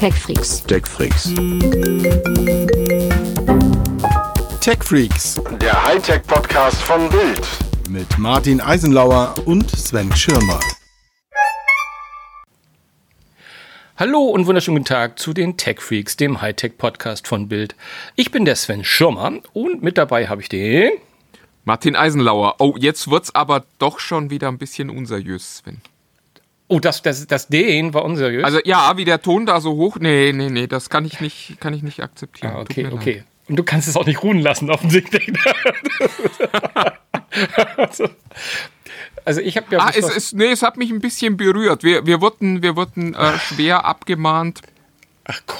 TechFreaks. TechFreaks. TechFreaks Der Hightech-Podcast von Bild. mit Martin Eisenlauer und Sven Schirmer. Hallo und wunderschönen guten Tag zu den Tech Freaks, dem Hightech-Podcast von Bild. Ich bin der Sven Schirmer und mit dabei habe ich den. Martin Eisenlauer. Oh, jetzt wird's aber doch schon wieder ein bisschen unseriös, Sven. Oh, das, das, das den war unseriös. Also ja, wie der Ton da so hoch. Nee, nee, nee, das kann ich nicht, kann ich nicht akzeptieren. ah, okay, mir leid. okay. Und du kannst es auch nicht ruhen lassen, offensichtlich. also, also ich habe ja. Ah, es, es, nee, es hat mich ein bisschen berührt. Wir, wir wurden, wir wurden äh, schwer abgemahnt.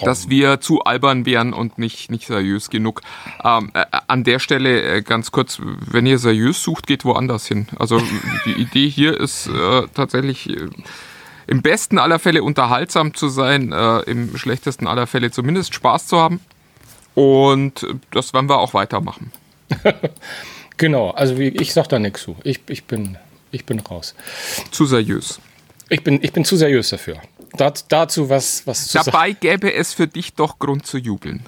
Dass wir zu albern wären und nicht, nicht seriös genug. Ähm, äh, an der Stelle äh, ganz kurz, wenn ihr seriös sucht, geht woanders hin. Also die Idee hier ist äh, tatsächlich äh, im besten aller Fälle unterhaltsam zu sein, äh, im schlechtesten aller Fälle zumindest Spaß zu haben. Und äh, das werden wir auch weitermachen. genau, also wie, ich sag da nichts zu. Ich, ich, bin, ich bin raus. Zu seriös. Ich bin, ich bin zu seriös dafür. Dat, dazu was, was zu sagen. Dabei gäbe es für dich doch Grund zu jubeln.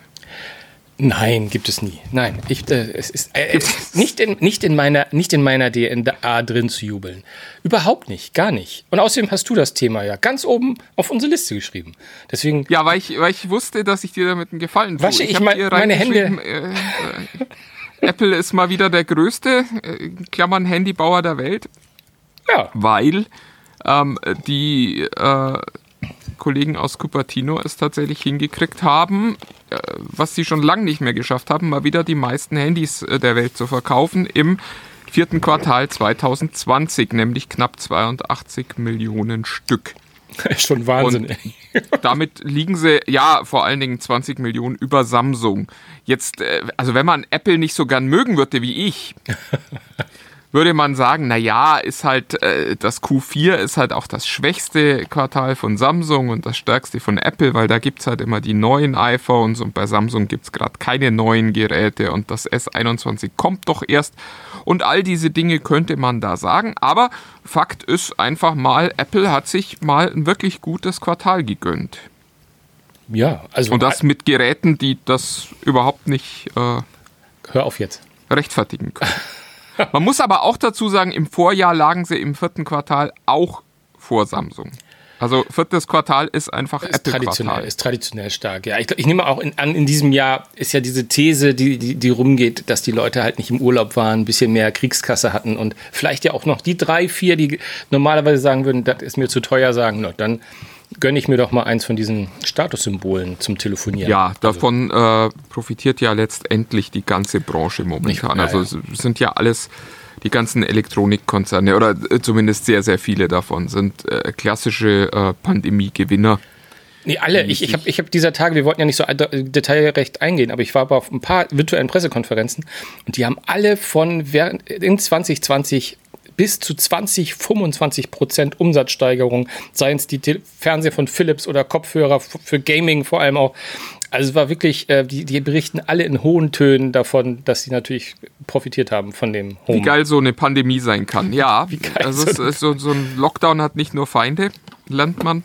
Nein, gibt es nie. Nein, ich, äh, es ist äh, nicht, in, nicht, in meiner, nicht in meiner DNA drin zu jubeln. Überhaupt nicht, gar nicht. Und außerdem hast du das Thema ja ganz oben auf unsere Liste geschrieben. Deswegen, Ja, weil ich, weil ich wusste, dass ich dir damit einen Gefallen tue. Wasche ich hab mein- meine reingeschrieben, Äh, äh, Apple ist mal wieder der größte, äh, Klammern Handybauer der Welt, ja, weil ähm, die äh, Kollegen aus Cupertino es tatsächlich hingekriegt haben, äh, was sie schon lange nicht mehr geschafft haben, mal wieder die meisten Handys äh, der Welt zu verkaufen im vierten Quartal 2020, nämlich knapp 82 Millionen Stück. schon Wahnsinn. ey. Damit liegen sie, ja, vor allen Dingen 20 Millionen über Samsung. Jetzt, äh, also wenn man Apple nicht so gern mögen würde wie ich, würde man sagen, na ja, ist halt, äh, das Q4 ist halt auch das schwächste Quartal von Samsung und das stärkste von Apple, weil da gibt's halt immer die neuen iPhones und bei Samsung gibt's gerade keine neuen Geräte und das S21 kommt doch erst. Und all diese Dinge könnte man da sagen, aber Fakt ist einfach mal, Apple hat sich mal ein wirklich gutes Quartal gegönnt. Ja, also Und das mit Geräten, die das überhaupt nicht äh, hör auf jetzt. rechtfertigen können. Man muss aber auch dazu sagen, im Vorjahr lagen sie im vierten Quartal auch vor Samsung. Also viertes Quartal ist einfach Ist traditionell, ist traditionell stark. Ja, ich, ich nehme auch in, an, in diesem Jahr ist ja diese These, die, die, die rumgeht, dass die Leute halt nicht im Urlaub waren, ein bisschen mehr Kriegskasse hatten und vielleicht ja auch noch die drei, vier, die normalerweise sagen würden, das ist mir zu teuer, sagen, na, dann gönne ich mir doch mal eins von diesen Statussymbolen zum Telefonieren. Ja, davon äh, profitiert ja letztendlich die ganze Branche momentan. Nicht- ja, also es sind ja alles die ganzen Elektronikkonzerne oder äh, zumindest sehr, sehr viele davon sind äh, klassische äh, Pandemie-Gewinner. Nee, alle. Ich, ich habe ich hab dieser Tage, wir wollten ja nicht so detailrecht eingehen, aber ich war aber auf ein paar virtuellen Pressekonferenzen und die haben alle von während, in 2020 bis zu 20, 25 Prozent Umsatzsteigerung, seien es die Te Fernseher von Philips oder Kopfhörer für Gaming vor allem auch. Also es war wirklich, äh, die, die berichten alle in hohen Tönen davon, dass sie natürlich profitiert haben von dem Home. Wie geil so eine Pandemie sein kann. Ja, Wie geil also so es ist so, so ein Lockdown hat nicht nur Feinde, lernt man.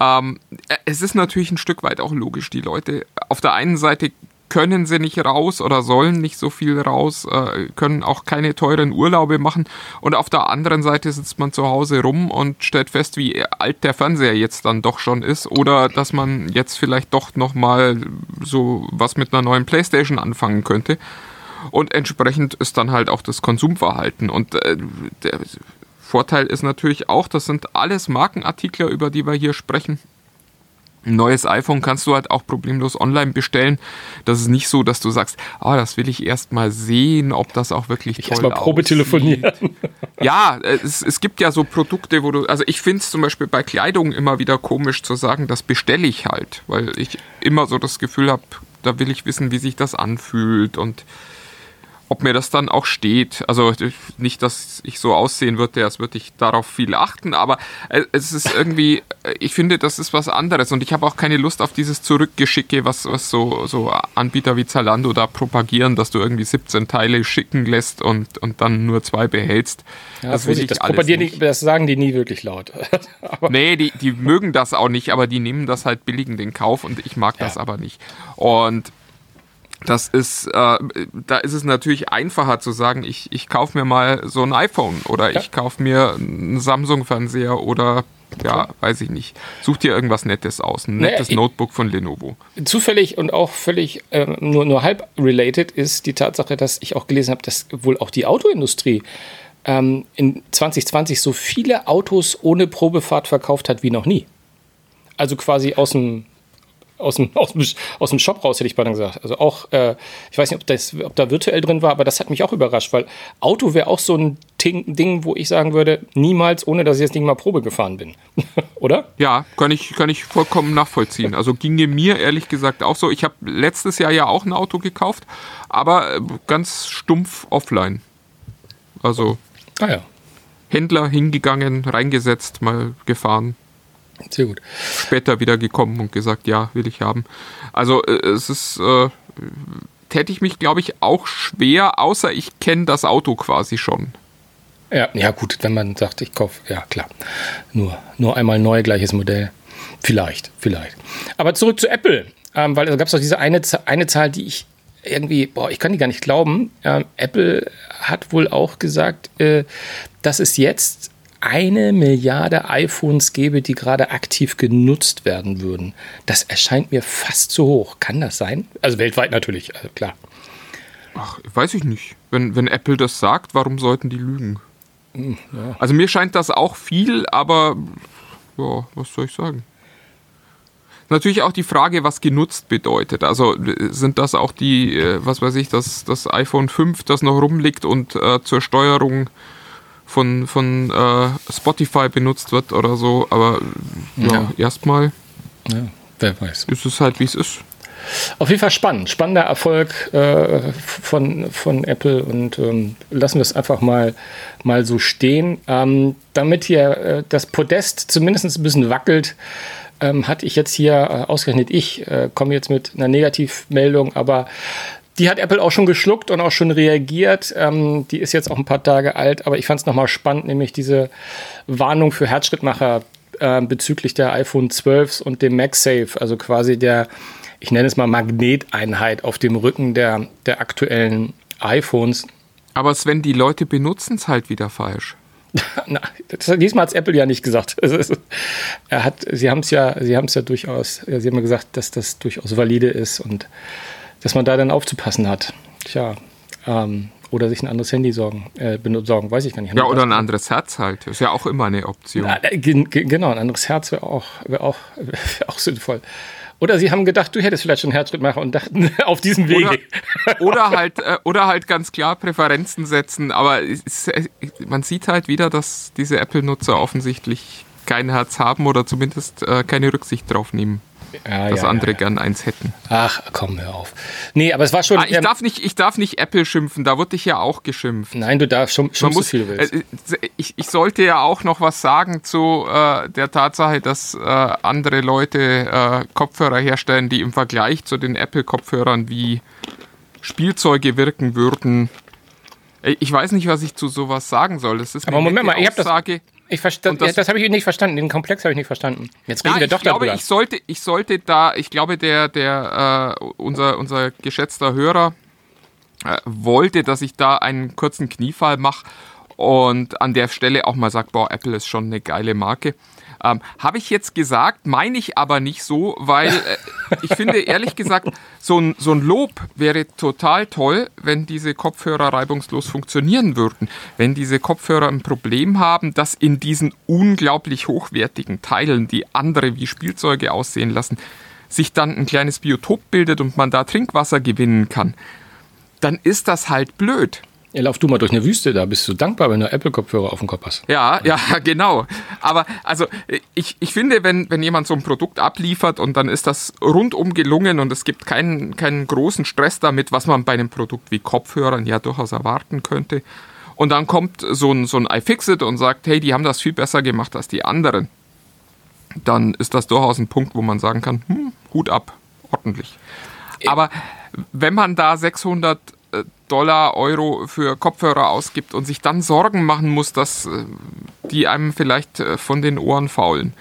Ähm, es ist natürlich ein Stück weit auch logisch. Die Leute auf der einen Seite können sie nicht raus oder sollen nicht so viel raus, äh, können auch keine teuren Urlaube machen. Und auf der anderen Seite sitzt man zu Hause rum und stellt fest, wie alt der Fernseher jetzt dann doch schon ist oder dass man jetzt vielleicht doch noch mal so was mit einer neuen Playstation anfangen könnte. Und entsprechend ist dann halt auch das Konsumverhalten. Und äh, der Vorteil ist natürlich auch, das sind alles Markenartikler, über die wir hier sprechen. Ein neues iPhone kannst du halt auch problemlos online bestellen. Das ist nicht so, dass du sagst, ah, das will ich erst mal sehen, ob das auch wirklich ich toll erstmal Probe telefonieren. Ja, es, es gibt ja so Produkte, wo du, also ich finde es zum Beispiel bei Kleidung immer wieder komisch zu sagen, das bestelle ich halt, weil ich immer so das Gefühl habe, da will ich wissen, wie sich das anfühlt und ob mir das dann auch steht. Also nicht, dass ich so aussehen würde, als würde ich darauf viel achten, aber äh, es ist irgendwie, äh, ich finde, das ist was anderes und ich habe auch keine Lust auf dieses Zurückgeschicke, was, was so, so Anbieter wie Zalando da propagieren, dass du irgendwie 17 Teile schicken lässt und, und dann nur zwei behältst. Ja, das, will ich das, propagieren die, das sagen die nie wirklich laut. aber nee, die, die mögen das auch nicht, aber die nehmen das halt billig in den Kauf und ich mag ja. das aber nicht. Und das ist, äh, da ist es natürlich einfacher zu sagen, ich, ich kaufe mir mal so ein iPhone oder ja. ich kaufe mir einen Samsung-Fernseher oder ja, weiß ich nicht. Such dir irgendwas Nettes aus. Ein nettes naja, Notebook von Lenovo. Zufällig und auch völlig äh, nur, nur halb related ist die Tatsache, dass ich auch gelesen habe, dass wohl auch die Autoindustrie ähm, in 2020 so viele Autos ohne Probefahrt verkauft hat wie noch nie. Also quasi aus dem aus dem, aus, dem, aus dem Shop raus, hätte ich beinahe gesagt. Also auch, äh, ich weiß nicht, ob, das, ob da virtuell drin war, aber das hat mich auch überrascht, weil Auto wäre auch so ein Ding, wo ich sagen würde, niemals, ohne dass ich das Ding mal Probe gefahren bin. Oder? Ja, kann ich, kann ich vollkommen nachvollziehen. Also ginge mir ehrlich gesagt auch so. Ich habe letztes Jahr ja auch ein Auto gekauft, aber äh, ganz stumpf offline. Also. Ah ja. Händler hingegangen, reingesetzt, mal gefahren. Sehr gut. Später wieder gekommen und gesagt, ja, will ich haben. Also äh, es ist, äh, täte ich mich, glaube ich, auch schwer, außer ich kenne das Auto quasi schon. Ja, ja, gut, wenn man sagt, ich kaufe, ja klar. Nur, nur einmal neu, gleiches Modell. Vielleicht, vielleicht. Aber zurück zu Apple, ähm, weil da gab es doch diese eine, eine Zahl, die ich irgendwie, boah, ich kann die gar nicht glauben. Ähm, Apple hat wohl auch gesagt, äh, dass es jetzt eine Milliarde iPhones gäbe, die gerade aktiv genutzt werden würden. Das erscheint mir fast zu hoch. Kann das sein? Also weltweit natürlich, also klar. Ach, weiß ich nicht. Wenn, wenn Apple das sagt, warum sollten die lügen? Hm, ja. Also mir scheint das auch viel, aber ja, was soll ich sagen? Natürlich auch die Frage, was genutzt bedeutet. Also sind das auch die, äh, was weiß ich, das, das iPhone 5, das noch rumliegt und äh, zur Steuerung von, von äh, Spotify benutzt wird oder so, aber ja, ja. erstmal ja, wer weiß. ist es halt, wie es ist. Auf jeden Fall spannend, spannender Erfolg äh, von, von Apple und ähm, lassen wir es einfach mal, mal so stehen. Ähm, damit hier äh, das Podest zumindest ein bisschen wackelt, ähm, hatte ich jetzt hier, äh, ausgerechnet ich, äh, komme jetzt mit einer Negativmeldung, aber die hat Apple auch schon geschluckt und auch schon reagiert. Ähm, die ist jetzt auch ein paar Tage alt, aber ich fand es nochmal spannend, nämlich diese Warnung für Herzschrittmacher äh, bezüglich der iPhone 12 und dem MagSafe, also quasi der, ich nenne es mal Magneteinheit auf dem Rücken der, der aktuellen iPhones. Aber Sven, die Leute benutzen es halt wieder falsch. Na, das, diesmal hat es Apple ja nicht gesagt. er hat, sie haben es ja, sie haben es ja durchaus, sie haben ja gesagt, dass das durchaus valide ist und dass man da dann aufzupassen hat. Tja, ähm, oder sich ein anderes Handy sorgen, äh, besorgen, weiß ich gar nicht. Ja, oder ein anderes Herz halt. Ist ja auch immer eine Option. Ja, äh, genau, ein anderes Herz wäre auch, wär auch, wär auch sinnvoll. Oder sie haben gedacht, du hättest vielleicht schon Herzschrittmacher und dachten auf diesem Wege. Oder, oder halt, äh, oder halt ganz klar Präferenzen setzen. Aber es, man sieht halt wieder, dass diese Apple-Nutzer offensichtlich kein Herz haben oder zumindest äh, keine Rücksicht drauf nehmen ja, dass ja, andere ja, gern eins hätten. Ach, komm, hör auf. Nee, aber es war schon. Ah, ich, ähm, darf nicht, ich darf nicht Apple schimpfen, da wurde ich ja auch geschimpft. Nein, du darfst schon, so viel willst. Äh, ich, ich sollte ja auch noch was sagen zu äh, der Tatsache, dass äh, andere Leute äh, Kopfhörer herstellen, die im Vergleich zu den Apple-Kopfhörern wie Spielzeuge wirken würden. Äh, ich weiß nicht, was ich zu sowas sagen soll. Das ist aber Moment mal, ich habe das. Ich verstand, das, ja, das habe ich nicht verstanden. Den Komplex habe ich nicht verstanden. Jetzt reden ja, wir doch ich glaube, darüber. Ich sollte, ich sollte da, ich glaube, der, der, äh, unser, unser geschätzter Hörer äh, wollte, dass ich da einen kurzen Kniefall mache und an der Stelle auch mal sage, boah, Apple ist schon eine geile Marke. Ähm, Habe ich jetzt gesagt, meine ich aber nicht so, weil äh, ich finde ehrlich gesagt, so ein, so ein Lob wäre total toll, wenn diese Kopfhörer reibungslos funktionieren würden. Wenn diese Kopfhörer ein Problem haben, dass in diesen unglaublich hochwertigen Teilen, die andere wie Spielzeuge aussehen lassen, sich dann ein kleines Biotop bildet und man da Trinkwasser gewinnen kann, dann ist das halt blöd. Ja, lauf du mal durch eine Wüste, da bist du dankbar, wenn du Apple-Kopfhörer auf dem Kopf hast. Ja, ja, genau. Aber also ich, ich finde, wenn, wenn jemand so ein Produkt abliefert und dann ist das rundum gelungen und es gibt keinen, keinen großen Stress damit, was man bei einem Produkt wie Kopfhörern ja durchaus erwarten könnte. Und dann kommt so ein, so ein iFixit und sagt, hey, die haben das viel besser gemacht als die anderen. Dann ist das durchaus ein Punkt, wo man sagen kann, hm, Hut ab, ordentlich. Aber wenn man da 600 äh, Dollar, Euro für Kopfhörer ausgibt und sich dann Sorgen machen muss, dass äh, die einem vielleicht äh, von den Ohren faulen,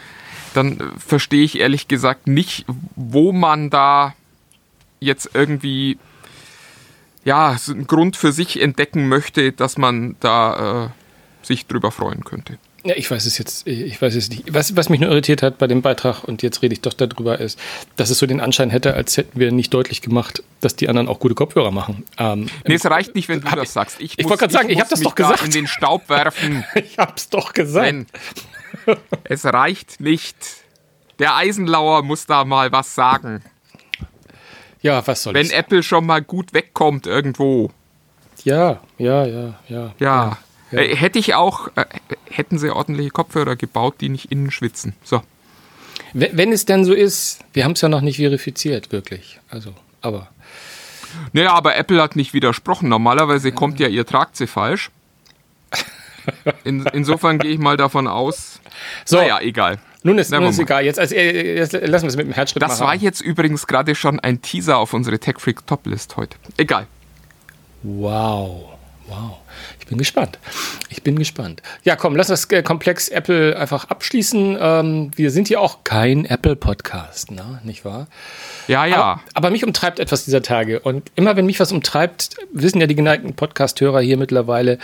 dann verstehe ich ehrlich gesagt nicht, wo man da jetzt irgendwie ja, einen Grund für sich entdecken möchte, dass man da äh, sich drüber freuen könnte. Ja, ich weiß es jetzt, ich weiß es nicht. Was, was mich nur irritiert hat bei dem Beitrag, und jetzt rede ich doch darüber, ist, dass es so den Anschein hätte, als hätten wir nicht deutlich gemacht, dass die anderen auch gute Kopfhörer machen. Ähm, nee, es reicht nicht, wenn du das sagst. Ich, ich wollte gerade sagen, ich, ich habe das doch gesagt. Da in den Staub werfen. ich habe es doch gesagt. Wenn, es reicht nicht. Der Eisenlauer muss da mal was sagen. Ja, was soll Wenn Apple schon mal gut wegkommt irgendwo. Ja, ja, ja, ja. Ja. ja. Ja. Äh, hätte ich auch, äh, hätten sie ordentliche Kopfhörer gebaut, die nicht innen schwitzen. So. Wenn, wenn es denn so ist, wir haben es ja noch nicht verifiziert, wirklich. Also, aber. Naja, aber Apple hat nicht widersprochen. Normalerweise kommt ja, ihr tragt sie falsch. In, insofern gehe ich mal davon aus. So, naja, egal. Nun ist, es egal. Jetzt, also, jetzt lassen wir es mit dem Herzschritt Das war jetzt übrigens gerade schon ein Teaser auf unsere Tech Freak Top List heute. Egal. Wow. Wow. Ich bin gespannt. Ich bin gespannt. Ja, komm, lass das äh, Komplex Apple einfach abschließen. Ähm, wir sind ja auch kein Apple-Podcast, ne? nicht wahr? Ja, ja. Aber, aber, mich umtreibt etwas dieser Tage. Und immer wenn mich was umtreibt, wissen ja die geneigten Podcast-Hörer hier mittlerweile,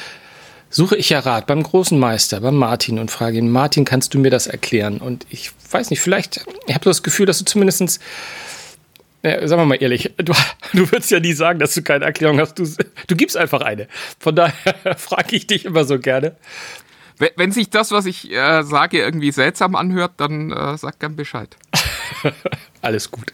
suche ich ja Rat beim großen Meister, beim Martin und frage ihn, Martin, kannst du mir das erklären? Und ich weiß nicht, vielleicht, ich habe das Gefühl, dass du zumindestens ja, sagen wir mal ehrlich, du, du würdest ja nie sagen, dass du keine Erklärung hast. Du, du gibst einfach eine. Von daher frage ich dich immer so gerne. Wenn sich das, was ich äh, sage, irgendwie seltsam anhört, dann äh, sag gern Bescheid. Alles gut.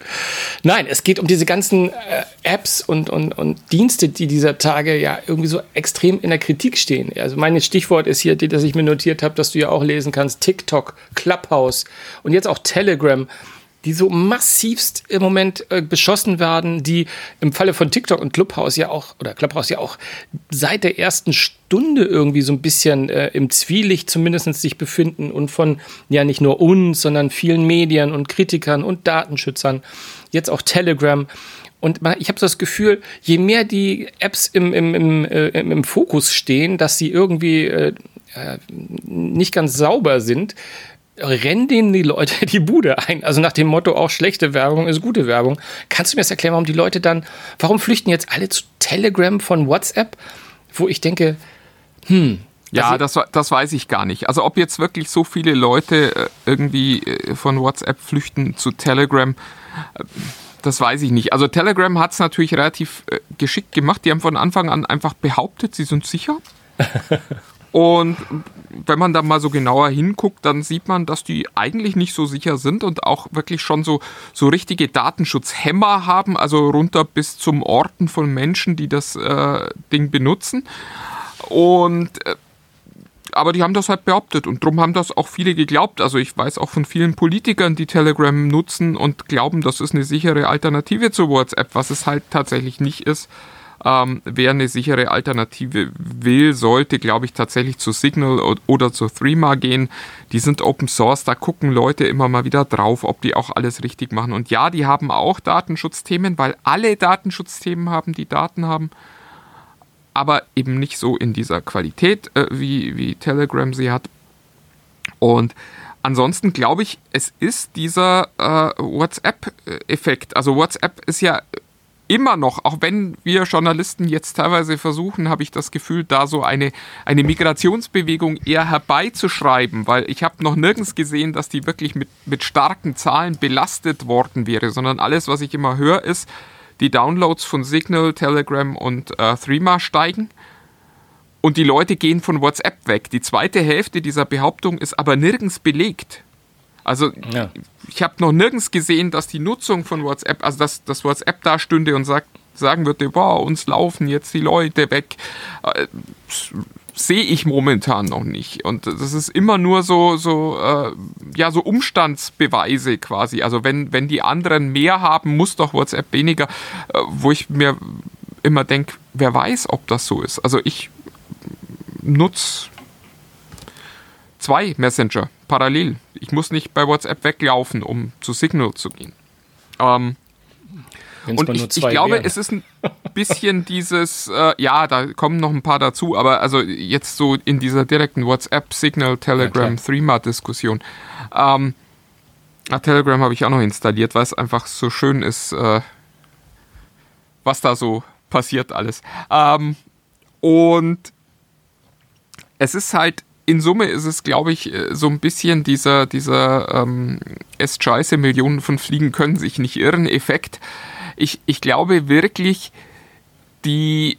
Nein, es geht um diese ganzen äh, Apps und, und, und Dienste, die dieser Tage ja irgendwie so extrem in der Kritik stehen. Also mein Stichwort ist hier, das ich mir notiert habe, dass du ja auch lesen kannst, TikTok, Clubhouse und jetzt auch Telegram die so massivst im Moment äh, beschossen werden, die im Falle von TikTok und Clubhouse ja auch, oder Clubhouse ja auch seit der ersten Stunde irgendwie so ein bisschen äh, im Zwielicht zumindest sich befinden und von ja nicht nur uns, sondern vielen Medien und Kritikern und Datenschützern, jetzt auch Telegram. Und ich habe so das Gefühl, je mehr die Apps im, im, im, äh, im Fokus stehen, dass sie irgendwie äh, äh nicht ganz sauber sind, rennen denen die Leute die Bude ein. Also nach dem Motto, auch schlechte Werbung ist gute Werbung. Kannst du mir das erklären, warum die Leute dann, warum flüchten jetzt alle zu Telegram von WhatsApp? Wo ich denke, hm. Ja, also, das, das weiß ich gar nicht. Also ob jetzt wirklich so viele Leute äh, irgendwie äh, von WhatsApp flüchten zu Telegram, äh, das weiß ich nicht. Also Telegram hat es natürlich relativ geschickt gemacht. Die haben von Anfang an einfach behauptet, sie sind sicher. Und wenn man da mal so genauer hinguckt, dann sieht man, dass die eigentlich nicht so sicher sind und auch wirklich schon so, so richtige Datenschutzhämmer haben, also runter bis zum Orten von Menschen, die das äh, Ding benutzen. Und äh, aber die haben das halt behauptet und darum haben das auch viele geglaubt. Also ich weiß auch von vielen Politikern, die Telegram nutzen und glauben, das ist eine sichere Alternative zu WhatsApp, was es halt tatsächlich nicht ist. Ähm, wer eine sichere Alternative will, sollte, glaube ich, tatsächlich zu Signal oder zu Threema gehen. Die sind Open Source, da gucken Leute immer mal wieder drauf, ob die auch alles richtig machen. Und ja, die haben auch Datenschutzthemen, weil alle Datenschutzthemen haben, die Daten haben. Aber eben nicht so in dieser Qualität, äh, wie, wie Telegram sie hat. Und ansonsten glaube ich, es ist dieser äh, WhatsApp-Effekt. Also WhatsApp ist ja immer noch, auch wenn wir Journalisten jetzt teilweise versuchen, habe ich das Gefühl, da so eine, eine Migrationsbewegung eher herbeizuschreiben, weil ich habe noch nirgends gesehen, dass die wirklich mit, mit starken Zahlen belastet worden wäre, sondern alles, was ich immer höre, ist, die Downloads von Signal, Telegram und äh, Threema steigen und die Leute gehen von WhatsApp weg. Die zweite Hälfte dieser Behauptung ist aber nirgends belegt. Also ja. ich habe noch nirgends gesehen, dass die Nutzung von WhatsApp, also dass, dass WhatsApp da stünde und sagt, sagen würde, boah, uns laufen jetzt die Leute weg, äh, sehe ich momentan noch nicht. Und das ist immer nur so, so, äh, ja, so Umstandsbeweise quasi. Also wenn, wenn die anderen mehr haben, muss doch WhatsApp weniger, äh, wo ich mir immer denke, wer weiß, ob das so ist. Also ich nutze zwei Messenger parallel. Ich muss nicht bei WhatsApp weglaufen, um zu Signal zu gehen. Ähm, und ich, ich, glaube, wären. es ist ein bisschen dieses, äh, ja, da kommen noch ein paar dazu, aber also jetzt so in dieser direkten WhatsApp, Signal, Telegram, Threema-Diskussion. Ähm, Telegram habe ich auch noch installiert, weil es einfach so schön ist, äh, was da so passiert alles. Ähm, und es ist halt, in Summe ist es, glaube ich, äh, so ein bisschen dieser, dieser ähm, es scheiße, Millionen von Fliegen können sich nicht irren Effekt. Ich, ich glaube wirklich, die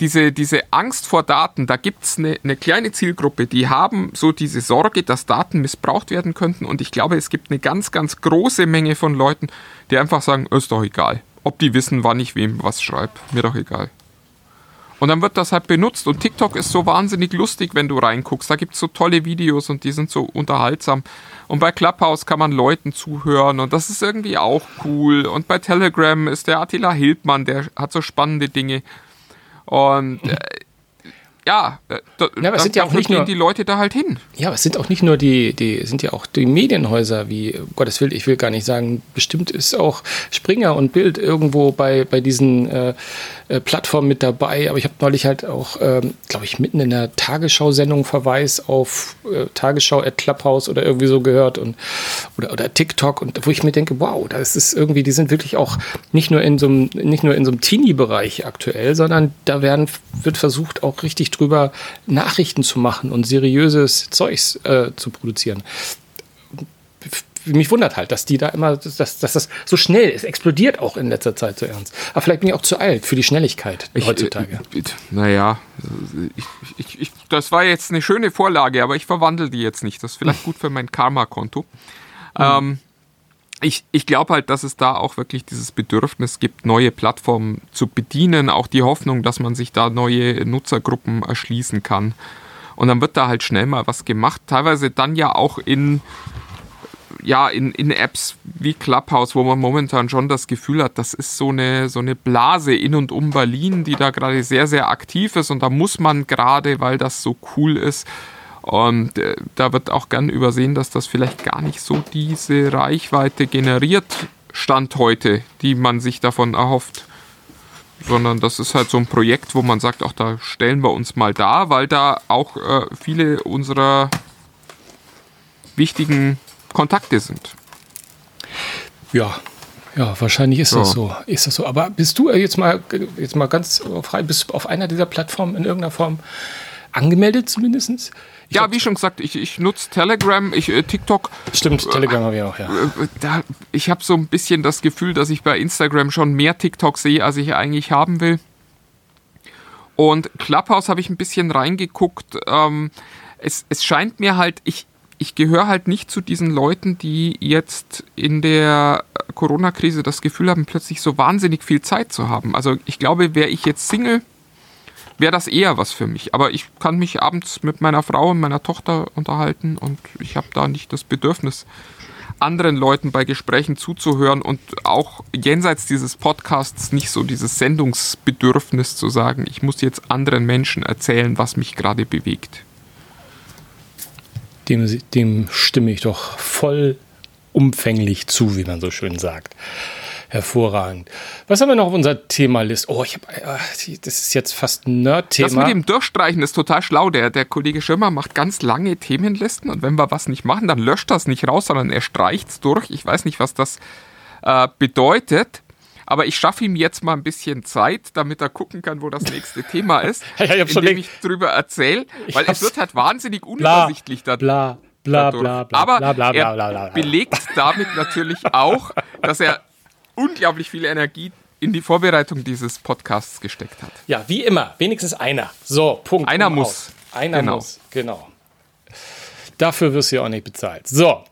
diese, diese Angst vor Daten, da gibt es eine, eine kleine Zielgruppe, die haben so diese Sorge, dass Daten missbraucht werden könnten. Und ich glaube, es gibt eine ganz, ganz große Menge von Leuten, die einfach sagen, ist doch egal. Ob die wissen, wann ich wem was schreibe, mir doch egal. Und dann wird das halt benutzt. Und TikTok ist so wahnsinnig lustig, wenn du reinguckst. Da gibt es so tolle Videos und die sind so unterhaltsam. Und bei Clubhouse kann man Leuten zuhören und das ist irgendwie auch cool. Und bei Telegram ist der Attila Hildmann, der hat so spannende Dinge. Und äh, ja, äh, da, ja, aber es sind ja auch nicht nur die Leute da halt hin. Ja, aber es sind auch nicht nur die, die sind ja auch die Medienhäuser, wie um Gottes Willen, ich will gar nicht sagen, bestimmt ist auch Springer und Bild irgendwo bei, bei diesen äh, äh, Plattformen mit dabei. Aber ich habe neulich halt auch, ähm, glaube ich, mitten in der Tagesschau-Sendung Verweis auf äh, Tagesschau at Clubhouse oder irgendwie so gehört und oder, oder TikTok und wo ich mir denke, wow, das ist irgendwie, die sind wirklich auch nicht nur in so einem, nicht nur in so einem Teenie-Bereich aktuell, sondern da werden, wird versucht, auch richtig drüber Nachrichten zu machen und seriöses Zeugs äh, zu produzieren. Mich wundert halt, dass die da immer, dass, dass das so schnell ist, explodiert auch in letzter Zeit so ernst. Aber vielleicht bin ich auch zu alt für die Schnelligkeit ich, heutzutage. Äh, naja, das war jetzt eine schöne Vorlage, aber ich verwandle die jetzt nicht. Das ist vielleicht gut für mein Karma-Konto. Mhm. Ähm, ich, ich glaube halt, dass es da auch wirklich dieses Bedürfnis gibt, neue Plattformen zu bedienen, auch die Hoffnung, dass man sich da neue Nutzergruppen erschließen kann. Und dann wird da halt schnell mal was gemacht, teilweise dann ja auch in, ja, in, in Apps wie Clubhouse, wo man momentan schon das Gefühl hat, das ist so eine, so eine Blase in und um Berlin, die da gerade sehr, sehr aktiv ist. Und da muss man gerade, weil das so cool ist, und äh, da wird auch gern übersehen, dass das vielleicht gar nicht so diese Reichweite generiert, Stand heute, die man sich davon erhofft. Sondern das ist halt so ein Projekt, wo man sagt, auch da stellen wir uns mal da, weil da auch äh, viele unserer wichtigen Kontakte sind. Ja, ja, wahrscheinlich ist ja. das so. Ist das so. Aber bist du jetzt mal, jetzt mal ganz frei, bist du auf einer dieser Plattformen in irgendeiner Form angemeldet zumindest? Ich ja, wie schon gesagt, ich, ich nutze Telegram, ich, äh, TikTok. Stimmt, Telegram habe ich auch, ja. Äh, da, ich habe so ein bisschen das Gefühl, dass ich bei Instagram schon mehr TikTok sehe, als ich eigentlich haben will. Und Clubhouse habe ich ein bisschen reingeguckt. Ähm, es, es scheint mir halt, ich, ich gehöre halt nicht zu diesen Leuten, die jetzt in der Corona-Krise das Gefühl haben, plötzlich so wahnsinnig viel Zeit zu haben. Also ich glaube, wäre ich jetzt Single, wäre das eher was für mich. Aber ich kann mich abends mit meiner Frau und meiner Tochter unterhalten und ich habe da nicht das Bedürfnis, anderen Leuten bei Gesprächen zuzuhören und auch jenseits dieses Podcasts nicht so dieses Sendungsbedürfnis zu sagen, ich muss jetzt anderen Menschen erzählen, was mich gerade bewegt. Dem, dem stimme ich doch voll umfänglich zu, wie man so schön sagt. Hervorragend. Was haben wir noch auf unserer Themaliste? Oh, ich habe, äh, das ist jetzt fast ein Nerd-Thema. Das mit dem Durchstreichen ist total schlau. Der, der Kollege Schirmer macht ganz lange Themenlisten und wenn wir was nicht machen, dann löscht das nicht raus, sondern er streicht es durch. Ich weiß nicht, was das äh, bedeutet. Aber ich schaffe ihm jetzt mal ein bisschen Zeit, damit er gucken kann, wo das nächste Thema ist, ich indem ich drüber erzähle, weil es wird halt wahnsinnig unübersichtlich bla, bla, bla, bla, bla, Aber bla, bla, bla, bla, bla, er belegt damit natürlich auch, dass er unglaublich viel Energie in die Vorbereitung dieses Podcasts gesteckt hat. Ja, wie immer, wenigstens einer. So, Punkt. Einer muss. Aus. Einer genau. muss, genau. Dafür wirst du ja auch nicht bezahlt. So.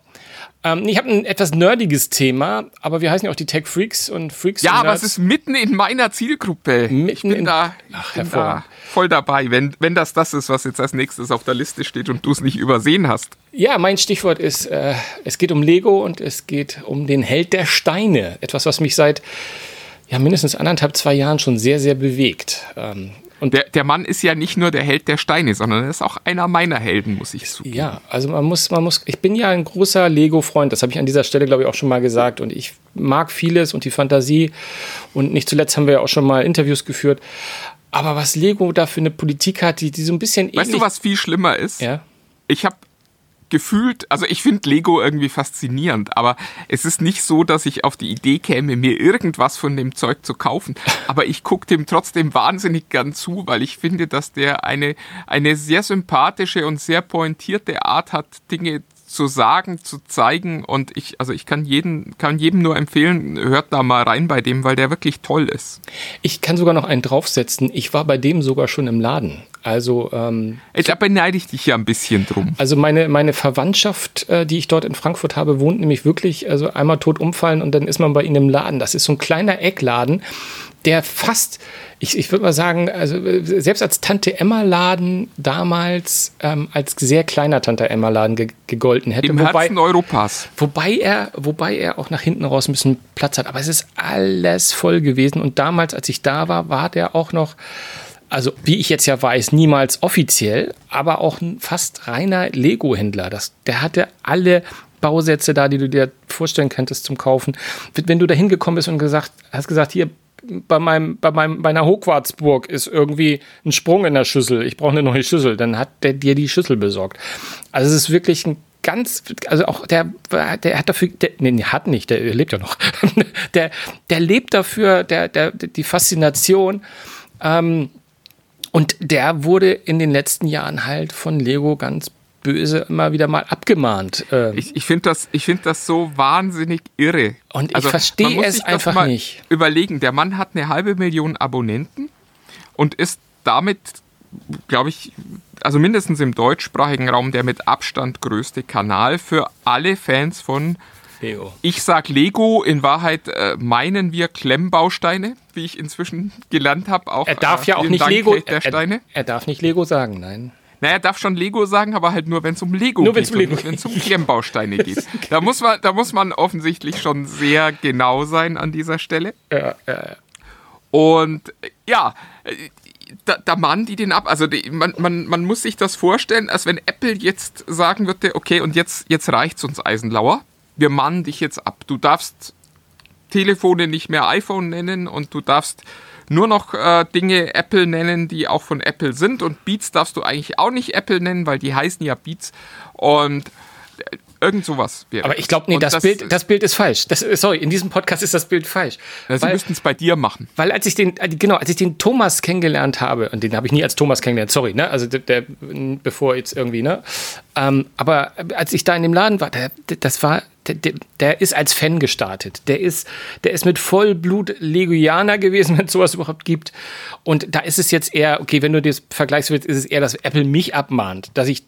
Ähm, ich habe ein etwas nerdiges Thema, aber wir heißen ja auch die Tech Freaks und Freaks. Ja, und aber es ist mitten in meiner Zielgruppe. Mitten ich bin in- da, Ach, bin da hervorragend. Voll dabei, wenn, wenn das das ist, was jetzt als nächstes auf der Liste steht und du es nicht übersehen hast. Ja, mein Stichwort ist, äh, es geht um Lego und es geht um den Held der Steine. Etwas, was mich seit ja, mindestens anderthalb, zwei Jahren schon sehr, sehr bewegt. Ähm, und Der, der Mann ist ja nicht nur der Held der Steine, sondern er ist auch einer meiner Helden, muss ich zugeben. ja, also man muss, man muss, ich bin ja ein großer Lego-Freund, das habe ich an dieser Stelle, glaube ich, auch schon mal gesagt. Und ich mag vieles und die Fantasie. Und nicht zuletzt haben wir ja auch schon mal Interviews geführt. Aber was Lego da für eine Politik hat, die, die so ein bisschen. Weißt du, was viel schlimmer ist? Ja. Ich habe gefühlt, also ich finde Lego irgendwie faszinierend, aber es ist nicht so, dass ich auf die Idee käme, mir irgendwas von dem Zeug zu kaufen. Aber ich gucke dem trotzdem wahnsinnig gern zu, weil ich finde, dass der eine, eine sehr sympathische und sehr pointierte Art hat, Dinge zu sagen, zu zeigen und ich, also ich kann jeden, kann jedem nur empfehlen, hört da mal rein bei dem, weil der wirklich toll ist. Ich kann sogar noch einen draufsetzen. Ich war bei dem sogar schon im Laden. Also, ähm, Da beneide ich dich ja ein bisschen drum. Also meine, meine Verwandtschaft, äh, die ich dort in Frankfurt habe, wohnt nämlich wirklich, also einmal tot umfallen und dann ist man bei ihnen im Laden. Das ist so ein kleiner Eckladen, der fast, ich, ich würde mal sagen, also äh, selbst als Tante Emma Laden damals ähm, als sehr kleiner Tante Emma Laden ge gegolten hätte. Im wobei, Herzen Europas. Wobei er, wobei er auch nach hinten raus ein bisschen Platz hat. Aber es ist alles voll gewesen. Und damals, als ich da war, war der auch noch, also wie ich jetzt ja weiß, niemals offiziell, aber auch ein fast reiner Lego-Händler. Der hatte alle Bausätze da, die du dir vorstellen könntest zum Kaufen. Wenn du da hingekommen bist und gesagt, hast gesagt, hier, bei meinem, bei meinem, bei einer Hochquarzburg ist irgendwie ein Sprung in der Schüssel. Ich brauche eine neue Schüssel. Dann hat der dir die Schüssel besorgt. Also es ist wirklich ein ganz, also auch der, der hat dafür, der, nee, hat nicht, der lebt ja noch. der, der lebt dafür, der, der, die Faszination. Ähm, und der wurde in den letzten Jahren halt von Lego ganz böse immer wieder mal abgemahnt. Ähm, Ich, ich finde das, ich find das so wahnsinnig irre. Also, Und ich verstehe man muss es einfach mal nicht. Überlegen, der Mann hat eine halbe Million Abonnenten und ist damit, glaube ich, also mindestens im deutschsprachigen Raum der mit Abstand größte Kanal für alle Fans von Lego. ich sag Lego, in Wahrheit äh, meinen wir Klemmbausteine, wie ich inzwischen gelernt habe. Auch Er darf äh, ja auch nicht Dank, Lego. Er, Steine. er darf nicht Lego sagen, nein. Naja, darf schon Lego sagen, aber halt nur, wenn es um Lego Nur geht. und nicht, wenn es um Klemmbausteine geht. Da muss, man, da muss man offensichtlich schon sehr genau sein an dieser Stelle. Ja, ja. Und äh, ja, da, der Mann, die den ab, also die, man, man, man muss sich das vorstellen, als wenn Apple jetzt sagen würde, okay, und jetzt, jetzt reicht's uns Eisenlauer. Wir mannen dich jetzt ab. Du darfst Telefone nicht mehr iPhone nennen und du darfst nur noch äh, Dinge Apple nennen, die auch von Apple sind. Und Beats darfst du eigentlich auch nicht Apple nennen, weil die heißen ja Beats. Und äh, irgend sowas wäre. Aber ich glaube, nee, Und das, Bild, das Bild ist falsch. Das, sorry, in diesem Podcast ist das Bild falsch. Ja, Sie müssten es bei dir machen. weil als ich den, äh, genau, als ich den Thomas kennengelernt habe, und den habe ich nie als Thomas kennengelernt, sorry, ne, also der, der bevor jetzt irgendwie, ne, ähm, aber als ich da in dem Laden war, der, das war, der, der, ist als Fan gestartet. Der ist, der ist mit Vollblut Leguianer gewesen, wenn es sowas überhaupt gibt. Und da ist es jetzt eher, okay, wenn du das vergleichst, ist es eher, dass Apple mich abmahnt, dass ich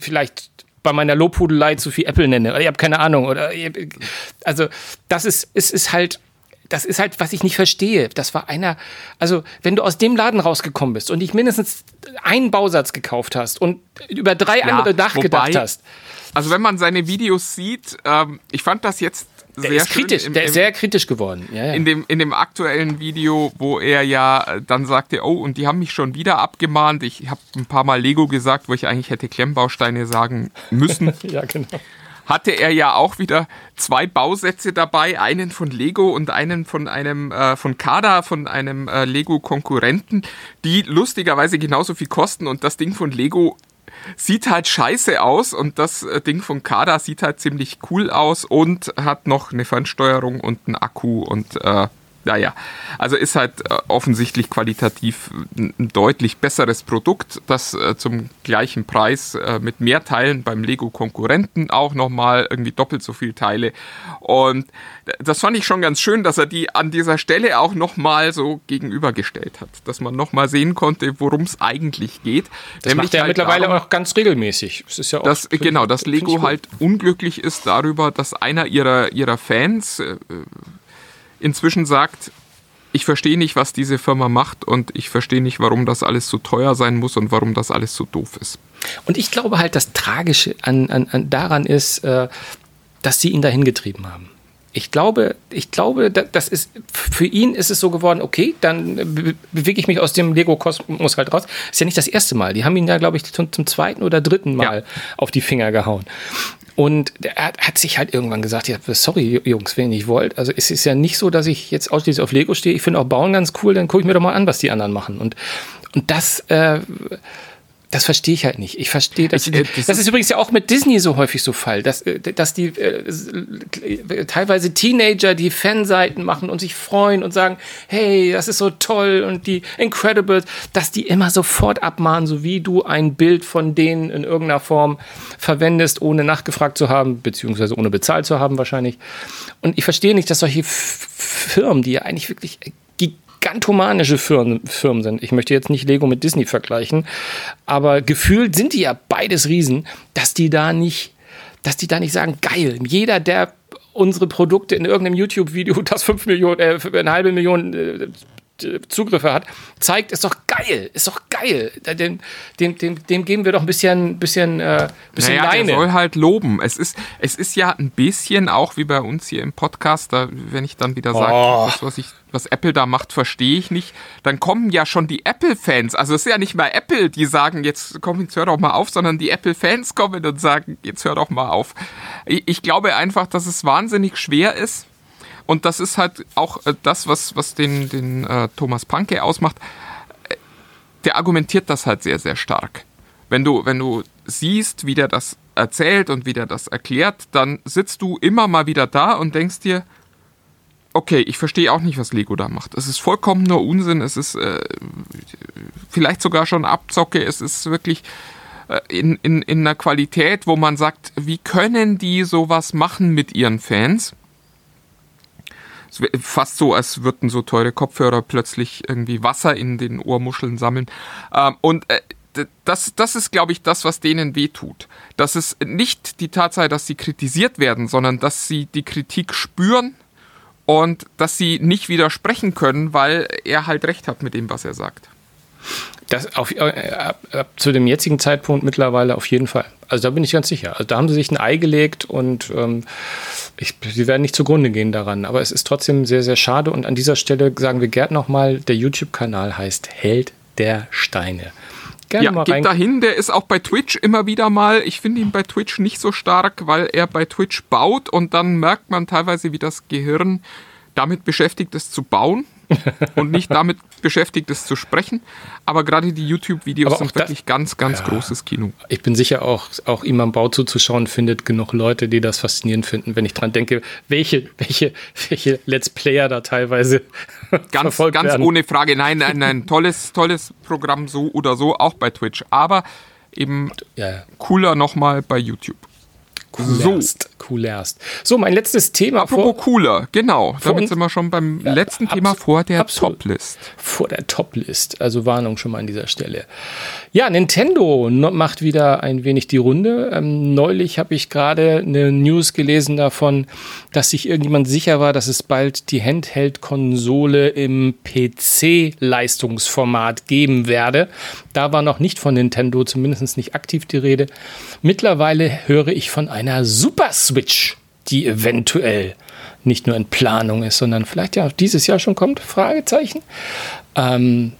vielleicht bei meiner Lobhudelei zu viel Apple nenne. Oder ich habe keine Ahnung. Oder also das ist, es ist halt, das ist halt, was ich nicht verstehe. Das war einer, also wenn du aus dem Laden rausgekommen bist und dich mindestens einen Bausatz gekauft hast und über drei andere nachgedacht wobei- hast, Also wenn man seine Videos sieht, ähm, ich fand das jetzt der sehr ist kritisch, im, der ist sehr kritisch geworden. Ja, ja. in, dem, in dem aktuellen Video, wo er ja äh, dann sagte, oh, und die haben mich schon wieder abgemahnt. Ich habe ein paar Mal Lego gesagt, wo ich eigentlich hätte Klemmbausteine sagen müssen. ja, genau. Hatte er ja auch wieder zwei Bausätze dabei, einen von Lego und einen von einem äh, von Kada, von einem äh, Lego-Konkurrenten, die lustigerweise genauso viel kosten. Und das Ding von Lego sieht halt scheiße aus und das äh, Ding von Kada sieht halt ziemlich cool aus und hat noch eine Fernsteuerung und einen Akku und äh, naja, also ist halt äh, offensichtlich qualitativ ein deutlich besseres Produkt, das äh, zum gleichen Preis äh, mit mehr Teilen beim Lego-Konkurrenten auch nochmal irgendwie doppelt so viel Teile. Und das fand ich schon ganz schön, dass er die an dieser Stelle auch nochmal so gegenübergestellt hat, dass man nochmal sehen konnte, worum es eigentlich geht. Das Nämlich macht er halt mittlerweile darum, auch ganz regelmäßig. Das ist ja auch, dass, genau, dass Lego halt unglücklich ist darüber, dass einer ihrer, ihrer Fans inzwischen sagt, ich verstehe nicht, was diese Firma macht und ich verstehe nicht, warum das alles so teuer sein muss und warum das alles so doof ist. Und ich glaube halt, das Tragische an, an, an daran ist, äh, dass sie ihn dahin getrieben haben. Ich glaube, ich glaube, das ist für ihn ist es so geworden, okay, dann bewege ich mich aus dem Lego-Kosmos halt raus. Ist ja nicht das erste Mal. Die haben ihn da, glaube ich, zum, zum zweiten oder dritten Mal ja. auf die Finger gehauen. Und er hat sich halt irgendwann gesagt, ja, sorry Jungs, wenn ihr nicht wollt. Also es ist ja nicht so, dass ich jetzt ausschließlich auf Lego stehe. Ich finde auch Bauen ganz cool, dann gucke ich mir doch mal an, was die anderen machen. Und, und das, äh, das verstehe ich halt nicht. Ich verstehe das. Ich, äh, das, das ist, ist übrigens ja auch mit Disney so häufig so Fall, dass, äh, dass die äh, teilweise Teenager die Fanseiten machen und sich freuen und sagen, hey, das ist so toll und die Incredibles, dass die immer sofort abmahnen, so wie du ein Bild von denen in irgendeiner Form verwendest, ohne nachgefragt zu haben, beziehungsweise ohne bezahlt zu haben wahrscheinlich. Und ich verstehe nicht, dass solche Firmen, die ja eigentlich wirklich gigantomanische Firmen, Firmen sind. Ich möchte jetzt nicht Lego mit Disney vergleichen, aber gefühlt sind die ja beides Riesen, dass die da nicht, dass die da nicht sagen, geil, jeder, der unsere Produkte in irgendeinem YouTube-Video, das 5 Millionen, äh, eine halbe Million äh, Zugriffe hat, zeigt, ist doch geil, ist doch geil. Dem, dem, dem, dem geben wir doch ein bisschen, bisschen, äh, bisschen naja, Leine. Der soll halt loben. Es ist, es ist ja ein bisschen auch wie bei uns hier im Podcast, da, wenn ich dann wieder sage, oh. das, was ich was Apple da macht, verstehe ich nicht. Dann kommen ja schon die Apple-Fans. Also es ist ja nicht mal Apple, die sagen, jetzt komm, jetzt hör doch mal auf, sondern die Apple-Fans kommen und sagen, jetzt hör doch mal auf. Ich, ich glaube einfach, dass es wahnsinnig schwer ist, und das ist halt auch äh, das, was, was den, den äh, Thomas Panke ausmacht. Äh, der argumentiert das halt sehr, sehr stark. Wenn du, wenn du siehst, wie der das erzählt und wie der das erklärt, dann sitzt du immer mal wieder da und denkst dir, okay, ich verstehe auch nicht, was Lego da macht. Es ist vollkommen nur Unsinn, es ist äh, vielleicht sogar schon Abzocke, es ist wirklich äh, in, in, in einer Qualität, wo man sagt, wie können die sowas machen mit ihren Fans? Fast so, als würden so teure Kopfhörer plötzlich irgendwie Wasser in den Ohrmuscheln sammeln. Ähm, und äh, das, das ist, glaube ich, das, was denen wehtut. Das ist nicht die Tatsache, dass sie kritisiert werden, sondern dass sie die Kritik spüren und dass sie nicht widersprechen können, weil er halt recht hat mit dem, was er sagt. Das auf, äh, ab, ab, zu dem jetzigen Zeitpunkt mittlerweile auf jeden Fall. Also da bin ich ganz sicher. Also da haben sie sich ein Ei gelegt und ähm, ich, sie werden nicht zugrunde gehen daran. Aber es ist trotzdem sehr, sehr schade. Und an dieser Stelle sagen wir Gerd nochmal, der YouTube-Kanal heißt Held der Steine. Gerne ja, mal geht rein. dahin, der ist auch bei Twitch immer wieder mal. Ich finde ihn bei Twitch nicht so stark, weil er bei Twitch baut und dann merkt man teilweise, wie das Gehirn damit beschäftigt ist zu bauen und nicht damit beschäftigt ist zu sprechen. Aber gerade die YouTube-Videos sind wirklich ganz, ganz ja, großes Kino. Ich bin sicher auch, auch ihm am Bau zuzuschauen findet genug Leute, die das faszinierend finden, wenn ich dran denke, welche, welche, welche Let's Player da teilweise ganz, ganz werden. ohne Frage. Nein, nein, nein, tolles, tolles Programm so oder so, auch bei Twitch. Aber eben ja. cooler nochmal bei YouTube. Coolerst. So. Coolerst. So, mein letztes Thema. Apropos vor, cooler, genau. Damit sind wir schon beim ja, letzten Thema vor der Toplist. Vor der Toplist. Also Warnung schon mal an dieser Stelle. Ja, Nintendo macht wieder ein wenig die Runde. Ähm, neulich habe ich gerade eine News gelesen davon, dass sich irgendjemand sicher war, dass es bald die Handheld-Konsole im PC-Leistungsformat geben werde. Da war noch nicht von Nintendo, zumindest nicht aktiv die Rede. Mittlerweile höre ich von einer Super Switch, die eventuell nicht nur in Planung ist, sondern vielleicht ja dieses Jahr schon kommt? Fragezeichen. Ähm,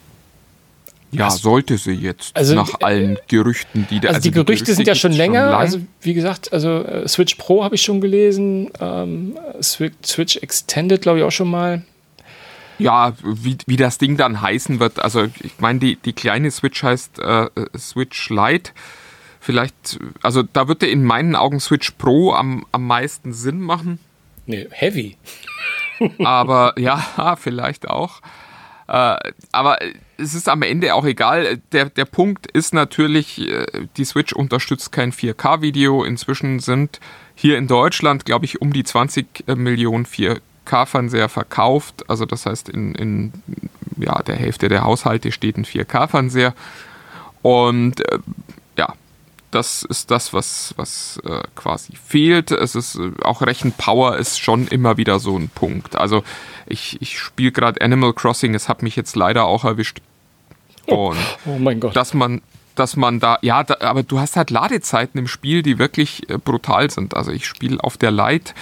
ja, was, sollte sie jetzt also, nach allen Gerüchten, die da also, also die, Gerüchte, Gerüchte sind ja schon länger. Schon also wie gesagt, also äh, Switch Pro habe ich schon gelesen, ähm, Switch, Switch Extended glaube ich auch schon mal. Ja, wie, wie das Ding dann heißen wird. Also ich meine, die, die kleine Switch heißt äh, Switch Lite. Vielleicht, also da würde in meinen Augen Switch Pro am, am meisten Sinn machen. Nee, Heavy. aber ja, vielleicht auch. Äh, aber es ist am Ende auch egal. Der, der Punkt ist natürlich, äh, die Switch unterstützt kein 4K-Video. Inzwischen sind hier in Deutschland, glaube ich, um die 20 äh, Millionen 4K-Fernseher verkauft. Also das heißt, in, in ja, der Hälfte der Haushalte steht ein 4K-Fernseher. Und äh, das ist das, was, was äh, quasi fehlt. Es ist äh, auch Rechenpower ist schon immer wieder so ein Punkt. Also ich, ich spiele gerade Animal Crossing, es hat mich jetzt leider auch erwischt. Und oh, oh mein Gott. Dass man, dass man da, ja, da, aber du hast halt Ladezeiten im Spiel, die wirklich äh, brutal sind. Also ich spiele auf der Lite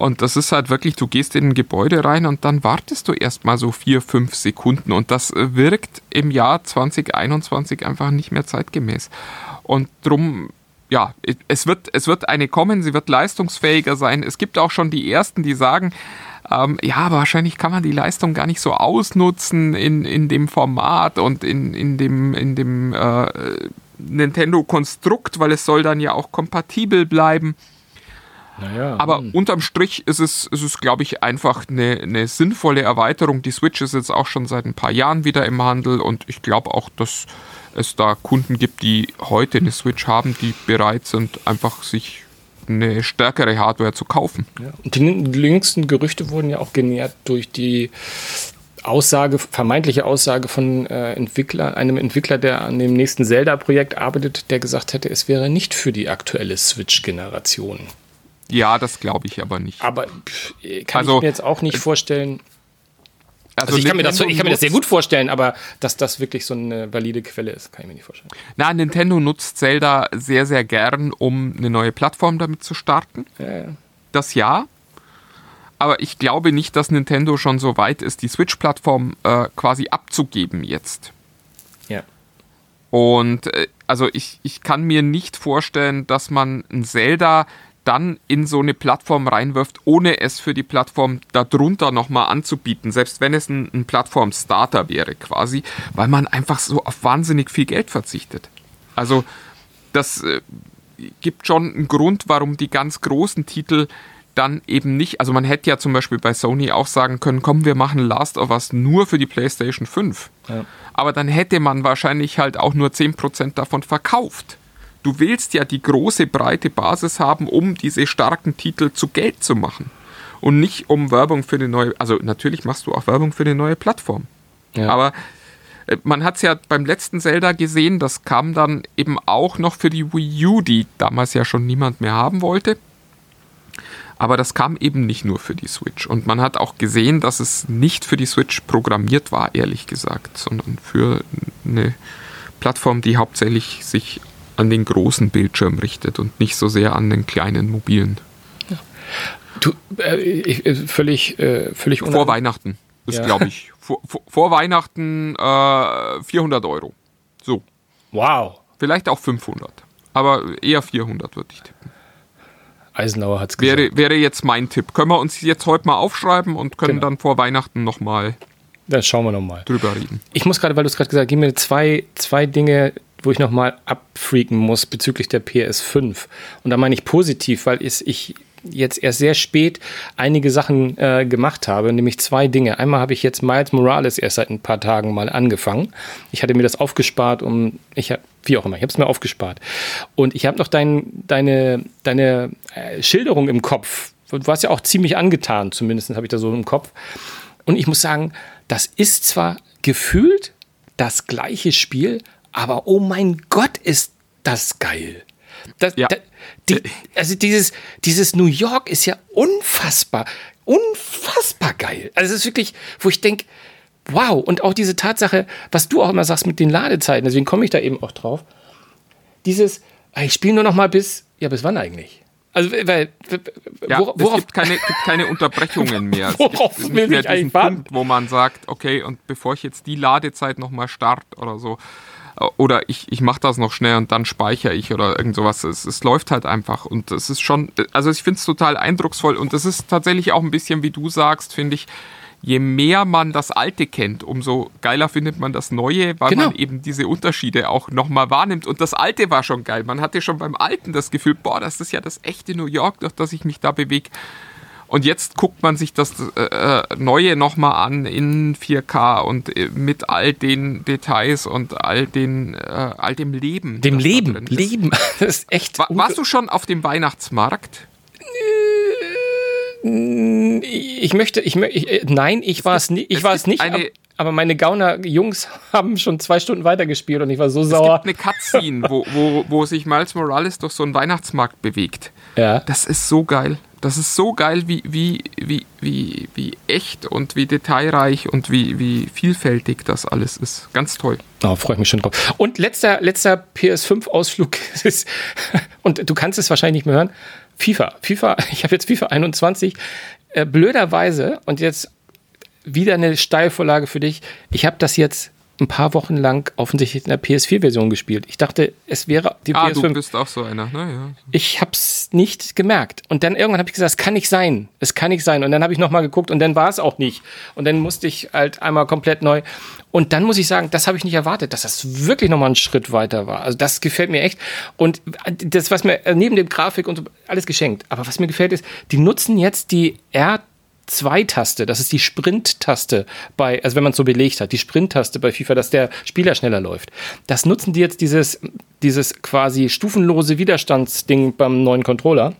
und das ist halt wirklich, du gehst in ein Gebäude rein und dann wartest du erstmal so vier, fünf Sekunden und das äh, wirkt im Jahr 2021 einfach nicht mehr zeitgemäß. Und drum ja, es wird, es wird eine kommen, sie wird leistungsfähiger sein. Es gibt auch schon die ersten, die sagen, ähm, ja, aber wahrscheinlich kann man die Leistung gar nicht so ausnutzen in, in dem Format und in, in dem, in dem äh, Nintendo-Konstrukt, weil es soll dann ja auch kompatibel bleiben. Naja, aber hm. unterm Strich ist es, ist es glaube ich, einfach eine, eine sinnvolle Erweiterung. Die Switch ist jetzt auch schon seit ein paar Jahren wieder im Handel und ich glaube auch, dass es da Kunden gibt, die heute eine Switch haben, die bereit sind, einfach sich eine stärkere Hardware zu kaufen. Ja. Und die jüngsten Gerüchte wurden ja auch genährt durch die Aussage, vermeintliche Aussage von äh, Entwickler, einem Entwickler, der an dem nächsten Zelda-Projekt arbeitet, der gesagt hätte, es wäre nicht für die aktuelle Switch-Generation. Ja, das glaube ich aber nicht. Aber kann also, ich mir jetzt auch nicht vorstellen, also, also ich, kann mir das, ich kann mir das sehr gut vorstellen, aber dass das wirklich so eine valide Quelle ist, kann ich mir nicht vorstellen. Na, Nintendo nutzt Zelda sehr, sehr gern, um eine neue Plattform damit zu starten. Ja, ja. Das ja. Aber ich glaube nicht, dass Nintendo schon so weit ist, die Switch-Plattform äh, quasi abzugeben jetzt. Ja. Und äh, also ich, ich kann mir nicht vorstellen, dass man ein Zelda dann in so eine Plattform reinwirft, ohne es für die Plattform darunter nochmal anzubieten, selbst wenn es ein, ein Plattform-Starter wäre quasi, weil man einfach so auf wahnsinnig viel Geld verzichtet. Also das äh, gibt schon einen Grund, warum die ganz großen Titel dann eben nicht, also man hätte ja zum Beispiel bei Sony auch sagen können, komm, wir machen Last of Us nur für die PlayStation 5. Ja. Aber dann hätte man wahrscheinlich halt auch nur 10% davon verkauft du willst ja die große, breite Basis haben, um diese starken Titel zu Geld zu machen. Und nicht um Werbung für eine neue, also natürlich machst du auch Werbung für eine neue Plattform. Ja. Aber äh, man hat es ja beim letzten Zelda gesehen, das kam dann eben auch noch für die Wii U, die damals ja schon niemand mehr haben wollte. Aber das kam eben nicht nur für die Switch. Und man hat auch gesehen, dass es nicht für die Switch programmiert war, ehrlich gesagt, sondern für eine Plattform, die hauptsächlich sich an den großen Bildschirm richtet und nicht so sehr an den kleinen mobilen. Ja. Du, äh, ich, äh, völlig, äh, völlig Vor Weihnachten ist, ja. glaube ich, vor, vor, vor Weihnachten äh, 400 Euro. So. Wow. Vielleicht auch 500. Aber eher 400 würde ich tippen. Eisenhower hat es gesagt. Wäre, wäre jetzt mein Tipp. Können wir uns jetzt heute mal aufschreiben und können genau. dann vor Weihnachten nochmal dann schauen wir nochmal. Drüber reden. Ich muss gerade, weil du es gerade gesagt hast, gib mir zwei, zwei Dinge, wo ich nochmal abfreaken muss bezüglich der PS5. Und da meine ich positiv, weil ich jetzt erst sehr spät einige Sachen äh, gemacht habe, nämlich zwei Dinge. Einmal habe ich jetzt Miles Morales erst seit ein paar Tagen mal angefangen. Ich hatte mir das aufgespart, um ich habe wie auch immer, ich habe es mir aufgespart. Und ich habe noch dein, deine, deine äh, Schilderung im Kopf. Du warst ja auch ziemlich angetan, zumindest habe ich da so im Kopf. Und ich muss sagen, das ist zwar gefühlt das gleiche Spiel, aber oh mein Gott, ist das geil. Das, ja. das, die, also dieses, dieses New York ist ja unfassbar, unfassbar geil. Also es ist wirklich, wo ich denke, wow. Und auch diese Tatsache, was du auch immer sagst mit den Ladezeiten, deswegen komme ich da eben auch drauf. Dieses, ich spiele nur noch mal bis, ja, bis wann eigentlich? Also, weil, ja, worauf, es gibt keine, gibt keine Unterbrechungen mehr. worauf es gibt nicht mehr diesen Punkt, wo man sagt, okay, und bevor ich jetzt die Ladezeit nochmal starte oder so, oder ich, ich mache das noch schnell und dann speichere ich oder irgend sowas. Es, es läuft halt einfach und es ist schon, also ich finde es total eindrucksvoll und es ist tatsächlich auch ein bisschen, wie du sagst, finde ich, je mehr man das Alte kennt, umso geiler findet man das Neue, weil genau. man eben diese Unterschiede auch nochmal wahrnimmt. Und das Alte war schon geil. Man hatte schon beim Alten das Gefühl, boah, das ist ja das echte New York, durch das ich mich da bewege. Und jetzt guckt man sich das äh, äh Neue nochmal an in 4K und äh, mit all den Details und all, den, äh, all dem Leben. Dem Leben, Leben. Das ist echt. War, warst du schon auf dem Weihnachtsmarkt? Ich möchte, ich, ich nein, ich war es nicht. Ich war es nicht. Eine, aber meine Gauner-Jungs haben schon zwei Stunden weitergespielt und ich war so sauer. Es gibt eine Cutscene, wo, wo, wo sich Miles Morales durch so einen Weihnachtsmarkt bewegt. Ja. Das ist so geil. Das ist so geil, wie, wie, wie, wie, wie echt und wie detailreich und wie, wie vielfältig das alles ist. Ganz toll. Oh, freue ich mich schon drauf. Und letzter, letzter PS5-Ausflug ist, und du kannst es wahrscheinlich nicht mehr hören, FIFA. FIFA, ich habe jetzt FIFA 21. Äh, blöderweise, und jetzt wieder eine Steilvorlage für dich. Ich habe das jetzt ein paar Wochen lang offensichtlich in der PS4-Version gespielt. Ich dachte, es wäre die ah, PS5. du bist auch so einer, ne? Ja. Ich habe es nicht gemerkt. Und dann irgendwann habe ich gesagt, es kann nicht sein. Es kann nicht sein. Und dann habe ich nochmal geguckt und dann war es auch nicht. Und dann musste ich halt einmal komplett neu. Und dann muss ich sagen, das habe ich nicht erwartet, dass das wirklich nochmal einen Schritt weiter war. Also das gefällt mir echt. Und das, was mir neben dem Grafik und so, alles geschenkt. Aber was mir gefällt ist, die nutzen jetzt die R 2-Taste, das ist die Sprint-Taste bei, also wenn man es so belegt hat, die Sprint-Taste bei FIFA, dass der Spieler schneller läuft. Das nutzen die jetzt dieses, dieses quasi stufenlose Widerstandsding beim neuen Controller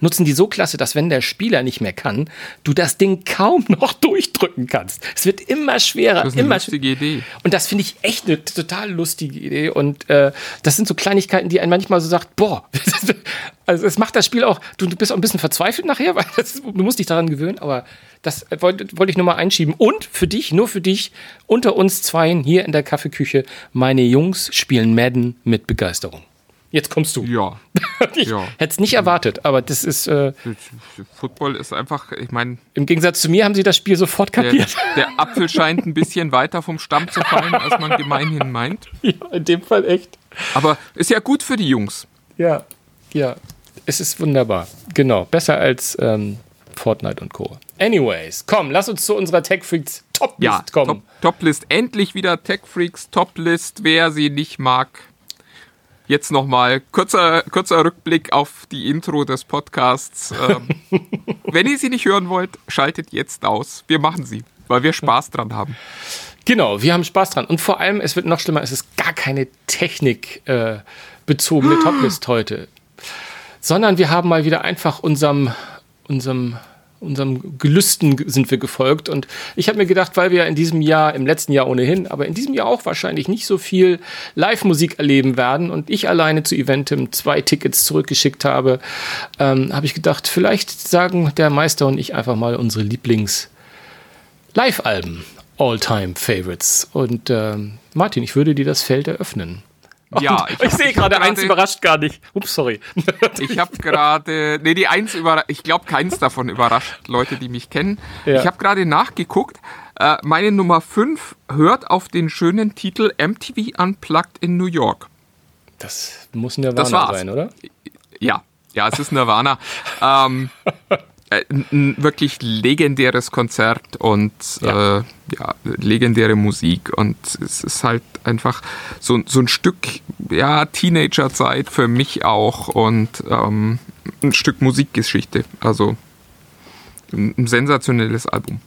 nutzen die so klasse, dass wenn der Spieler nicht mehr kann, du das Ding kaum noch durchdrücken kannst. Es wird immer schwerer. Das ist eine immer lustige Idee. Und das finde ich echt eine total lustige Idee. Und äh, das sind so Kleinigkeiten, die einen manchmal so sagt, boah, also es macht das Spiel auch, du, du bist auch ein bisschen verzweifelt nachher, weil das, du musst dich daran gewöhnen, aber das wollte wollt ich nur mal einschieben. Und für dich, nur für dich, unter uns Zweien hier in der Kaffeeküche, meine Jungs spielen Madden mit Begeisterung. Jetzt kommst du. Ja. ich ja. hätte es nicht erwartet, aber das ist. Äh, Football ist einfach, ich meine. Im Gegensatz zu mir haben sie das Spiel sofort kapiert. Der, der Apfel scheint ein bisschen weiter vom Stamm zu fallen, als man gemeinhin meint. Ja, in dem Fall echt. Aber ist ja gut für die Jungs. Ja, ja. Es ist wunderbar. Genau. Besser als ähm, Fortnite und Co. Anyways, komm, lass uns zu unserer Tech Freaks Top-List ja, kommen. Top-List. Endlich wieder Tech Freaks Top-List. Wer sie nicht mag, Jetzt nochmal kurzer, kurzer Rückblick auf die Intro des Podcasts. Ähm, wenn ihr sie nicht hören wollt, schaltet jetzt aus. Wir machen sie, weil wir Spaß dran haben. Genau, wir haben Spaß dran. Und vor allem, es wird noch schlimmer, es ist gar keine technikbezogene äh, Toplist heute. Sondern wir haben mal wieder einfach unserem, unserem unserem Gelüsten sind wir gefolgt. Und ich habe mir gedacht, weil wir in diesem Jahr, im letzten Jahr ohnehin, aber in diesem Jahr auch wahrscheinlich nicht so viel Live-Musik erleben werden und ich alleine zu Eventim zwei Tickets zurückgeschickt habe, ähm, habe ich gedacht, vielleicht sagen der Meister und ich einfach mal unsere Lieblings-Live-Alben, All-Time-Favorites. Und ähm, Martin, ich würde dir das Feld eröffnen. Ja, ich, ich sehe gerade, eins überrascht gar nicht. Ups, sorry. Ich habe gerade, nee, die eins überrascht, ich glaube, keins davon überrascht Leute, die mich kennen. Ja. Ich habe gerade nachgeguckt. Äh, meine Nummer 5 hört auf den schönen Titel MTV Unplugged in New York. Das muss Nirvana sein, oder? Ja, ja, es ist Nirvana. ähm, äh, ein wirklich legendäres Konzert und ja. Äh, ja. legendäre Musik. Und es ist halt einfach so, so ein Stück ja, Teenagerzeit für mich auch und ähm, ein Stück Musikgeschichte. Also ein, ein sensationelles Album.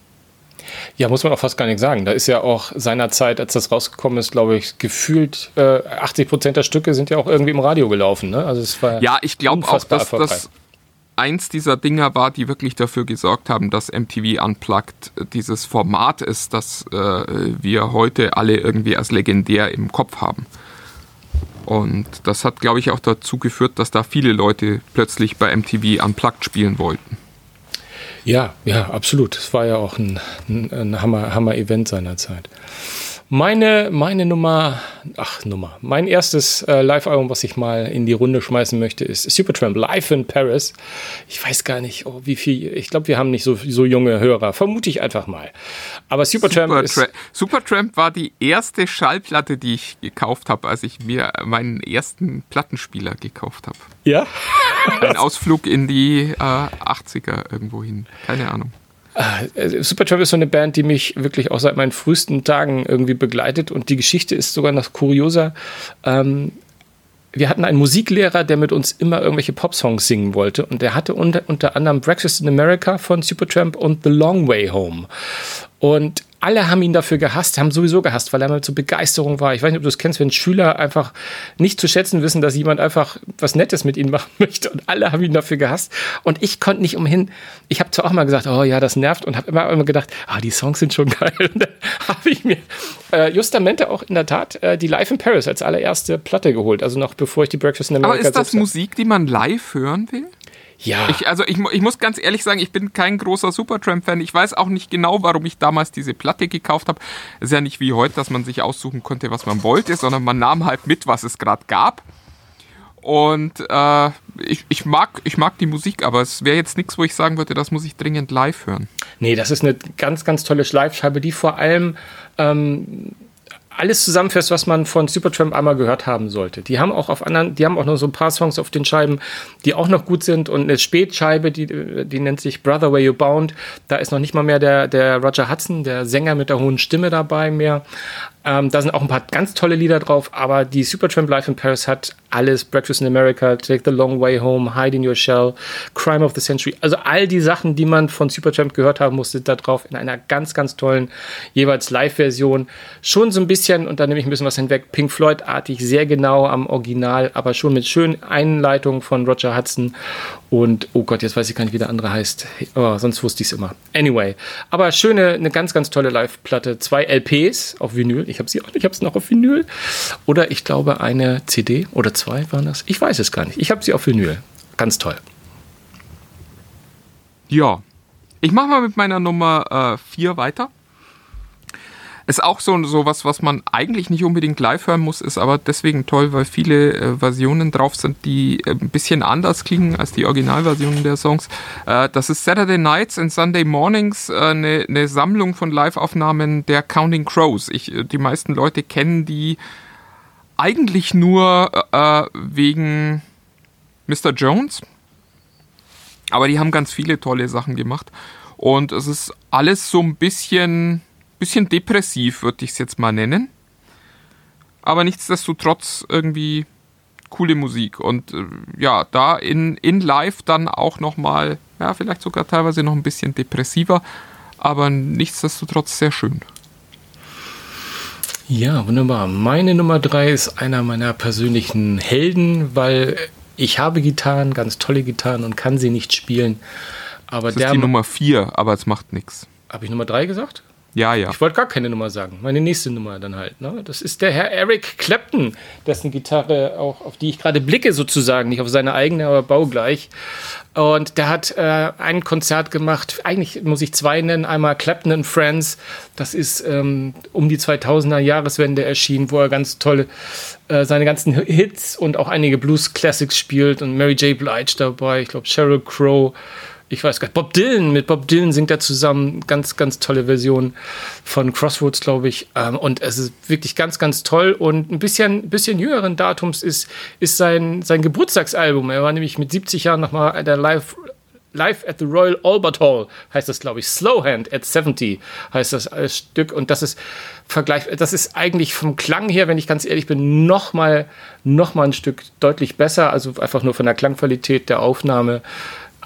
Ja, muss man auch fast gar nicht sagen. Da ist ja auch seinerzeit, als das rausgekommen ist, glaube ich, gefühlt äh, 80 Prozent der Stücke sind ja auch irgendwie im Radio gelaufen. Ne? Also es war ja, ich glaube auch, dass das eins dieser Dinger war, die wirklich dafür gesorgt haben, dass MTV Unplugged dieses Format ist, das äh, wir heute alle irgendwie als legendär im Kopf haben. Und das hat, glaube ich, auch dazu geführt, dass da viele Leute plötzlich bei MTV Unplugged spielen wollten. Ja, ja, absolut. Es war ja auch ein, ein, ein Hammer-Event Hammer seinerzeit. Meine, meine Nummer, ach Nummer, mein erstes äh, Live-Album, was ich mal in die Runde schmeißen möchte, ist Supertramp Live in Paris. Ich weiß gar nicht, oh, wie viel, ich glaube, wir haben nicht so, so junge Hörer, vermute ich einfach mal. Aber Supertramp Supertra ist... Supertramp war die erste Schallplatte, die ich gekauft habe, als ich mir meinen ersten Plattenspieler gekauft habe. Ja? Ein Ausflug in die äh, 80er irgendwo hin, keine Ahnung. Äh, Supertramp ist so eine Band, die mich wirklich auch seit meinen frühesten Tagen irgendwie begleitet und die Geschichte ist sogar noch kurioser. Ähm, wir hatten einen Musiklehrer, der mit uns immer irgendwelche Popsongs singen wollte. Und der hatte unter, unter anderem Breakfast in America von Supertramp und The Long Way Home. Und alle haben ihn dafür gehasst, haben sowieso gehasst, weil er mal zur Begeisterung war. Ich weiß nicht, ob du es kennst, wenn Schüler einfach nicht zu schätzen wissen, dass jemand einfach was Nettes mit ihnen machen möchte. Und alle haben ihn dafür gehasst. Und ich konnte nicht umhin. Ich habe zwar auch mal gesagt, oh ja, das nervt. Und habe immer, immer gedacht, ah, die Songs sind schon geil. Und dann habe ich mir äh, justamente auch in der Tat äh, die Live in Paris als allererste Platte geholt. Also noch bevor ich die Breakfast in America Aber ist das Musik, die man live hören will? Ja. Ich, also ich, ich muss ganz ehrlich sagen, ich bin kein großer Supertramp-Fan. Ich weiß auch nicht genau, warum ich damals diese Platte gekauft habe. Es ist ja nicht wie heute, dass man sich aussuchen konnte, was man wollte, sondern man nahm halt mit, was es gerade gab. Und äh, ich, ich, mag, ich mag die Musik, aber es wäre jetzt nichts, wo ich sagen würde, das muss ich dringend live hören. Nee, das ist eine ganz, ganz tolle Live-Scheibe, die vor allem ähm, alles zusammenfasst, was man von Supertramp einmal gehört haben sollte. Die haben auch auf anderen, die haben auch noch so ein paar Songs auf den Scheiben, die auch noch gut sind und eine Spätscheibe, die, die nennt sich Brother Where You Bound. Da ist noch nicht mal mehr der, der Roger Hudson, der Sänger mit der hohen Stimme dabei mehr. Ähm, da sind auch ein paar ganz tolle Lieder drauf, aber die Supertramp Live in Paris hat alles. Breakfast in America, Take the Long Way Home, Hide in Your Shell, Crime of the Century. Also all die Sachen, die man von Supertramp gehört haben muss, sind da drauf in einer ganz, ganz tollen jeweils Live-Version. Schon so ein bisschen, und da nehme ich ein bisschen was hinweg, Pink Floyd-artig, sehr genau am Original, aber schon mit schönen Einleitungen von Roger Hudson. Und, oh Gott, jetzt weiß ich gar nicht, wie der andere heißt. Oh, sonst wusste ich es immer. Anyway, aber schöne, eine ganz, ganz tolle Live-Platte. Zwei LPs auf Vinyl. Ich habe sie auch nicht, ich habe es noch auf Vinyl. Oder ich glaube eine CD oder zwei waren das. Ich weiß es gar nicht. Ich habe sie auf Vinyl. Ganz toll. Ja, ich mache mal mit meiner Nummer 4 äh, weiter. Ist auch so, so was, was man eigentlich nicht unbedingt live hören muss, ist aber deswegen toll, weil viele äh, Versionen drauf sind, die äh, ein bisschen anders klingen als die Originalversionen der Songs. Äh, das ist Saturday Nights and Sunday Mornings, eine äh, ne Sammlung von Live-Aufnahmen der Counting Crows. Ich, äh, die meisten Leute kennen die eigentlich nur wegen Mr. Jones. Aber die haben ganz viele tolle Sachen gemacht. Und es ist alles so ein bisschen bisschen depressiv, würde ich es jetzt mal nennen. Aber nichtsdestotrotz irgendwie coole Musik. Und äh, ja, da in, in live dann auch nochmal, ja, vielleicht sogar teilweise noch ein bisschen depressiver, aber nichtsdestotrotz sehr schön. Ja, wunderbar. Meine Nummer drei ist einer meiner persönlichen Helden, weil ich habe Gitarren, ganz tolle Gitarren und kann sie nicht spielen. Aber das ist die Nummer vier, aber es macht nichts. Habe ich Nummer drei gesagt? Ja, ja. Ich wollte gar keine Nummer sagen. Meine nächste Nummer dann halt. Ne? Das ist der Herr Eric Clapton, dessen Gitarre auch, auf die ich gerade blicke sozusagen, nicht auf seine eigene, aber baugleich. Und der hat äh, ein Konzert gemacht, eigentlich muss ich zwei nennen, einmal Clapton and Friends, das ist ähm, um die 2000er Jahreswende erschienen, wo er ganz tolle, äh, seine ganzen Hits und auch einige Blues Classics spielt und Mary J. Blige dabei, ich glaube Sheryl Crow, ich weiß gar nicht, Bob Dylan, mit Bob Dylan singt er zusammen, ganz, ganz tolle Version von Crossroads, glaube ich. Ähm, und es ist wirklich ganz, ganz toll. Und ein bisschen, bisschen jüngeren Datums ist, ist sein, sein Geburtstagsalbum. Er war nämlich mit 70 Jahren nochmal der Live, Live at the Royal Albert Hall, heißt das, glaube ich. Slowhand at 70 heißt das als Stück. Und das ist Vergleich, das ist eigentlich vom Klang her, wenn ich ganz ehrlich bin, nochmal noch mal ein Stück deutlich besser. Also einfach nur von der Klangqualität der Aufnahme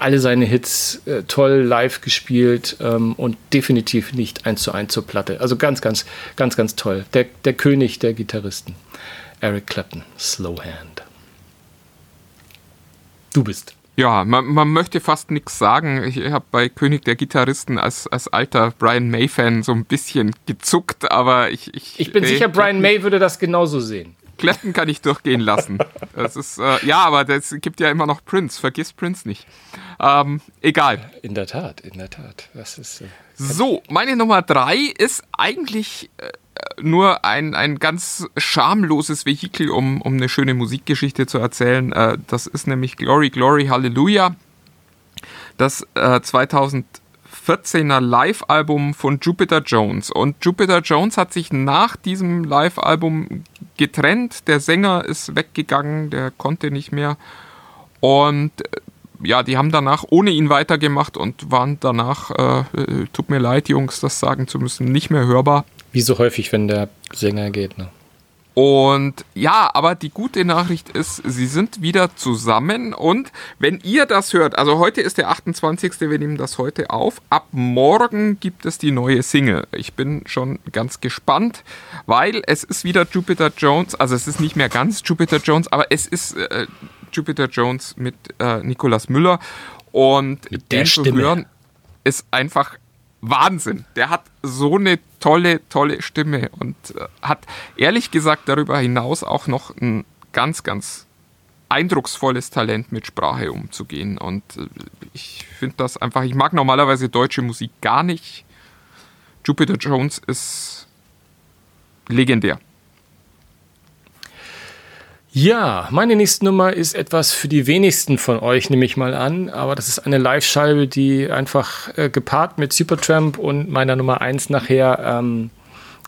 alle seine Hits äh, toll live gespielt ähm, und definitiv nicht eins zu eins zur Platte. Also ganz, ganz, ganz, ganz toll. Der, der König der Gitarristen. Eric Clapton, Slow Hand. Du bist. Ja, man, man möchte fast nichts sagen. Ich habe bei König der Gitarristen als, als alter Brian May-Fan so ein bisschen gezuckt, aber ich. Ich, ich bin äh, sicher, Brian May würde das genauso sehen. Clapton kann ich durchgehen lassen. Das ist, äh, ja, aber es gibt ja immer noch Prince. Vergiss Prince nicht. Ähm, egal. In der Tat, in der Tat. Das ist, äh, so, meine Nummer drei ist eigentlich äh, nur ein, ein ganz schamloses Vehikel, um, um eine schöne Musikgeschichte zu erzählen. Äh, das ist nämlich Glory, Glory, Hallelujah. Das 2000 äh, 14er Live-Album von Jupiter Jones. Und Jupiter Jones hat sich nach diesem Live-Album getrennt. Der Sänger ist weggegangen, der konnte nicht mehr. Und äh, ja, die haben danach ohne ihn weitergemacht und waren danach, äh, äh, tut mir leid, Jungs, das sagen zu müssen, nicht mehr hörbar. Wie so häufig, wenn der Sänger geht, ne? Und ja, aber die gute Nachricht ist, sie sind wieder zusammen und wenn ihr das hört, also heute ist der 28. Wir nehmen das heute auf, ab morgen gibt es die neue Single. Ich bin schon ganz gespannt, weil es ist wieder Jupiter Jones, also es ist nicht mehr ganz Jupiter Jones, aber es ist äh, Jupiter Jones mit äh, Nicolas Müller und Mit den zu hören ist einfach Wahnsinn. Der hat so eine tolle, tolle Stimme und äh, hat ehrlich gesagt darüber hinaus auch noch ein ganz, ganz eindrucksvolles Talent mit Sprache umzugehen. Und äh, ich finde das einfach, ich mag normalerweise deutsche Musik gar nicht. Jupiter Jones ist legendär. Ja, meine nächste Nummer ist etwas für die wenigsten von euch, nehme ich mal an. Aber das ist eine Live-Scheibe, die einfach äh, gepaart mit Supertramp und meiner Nummer 1 nachher ähm,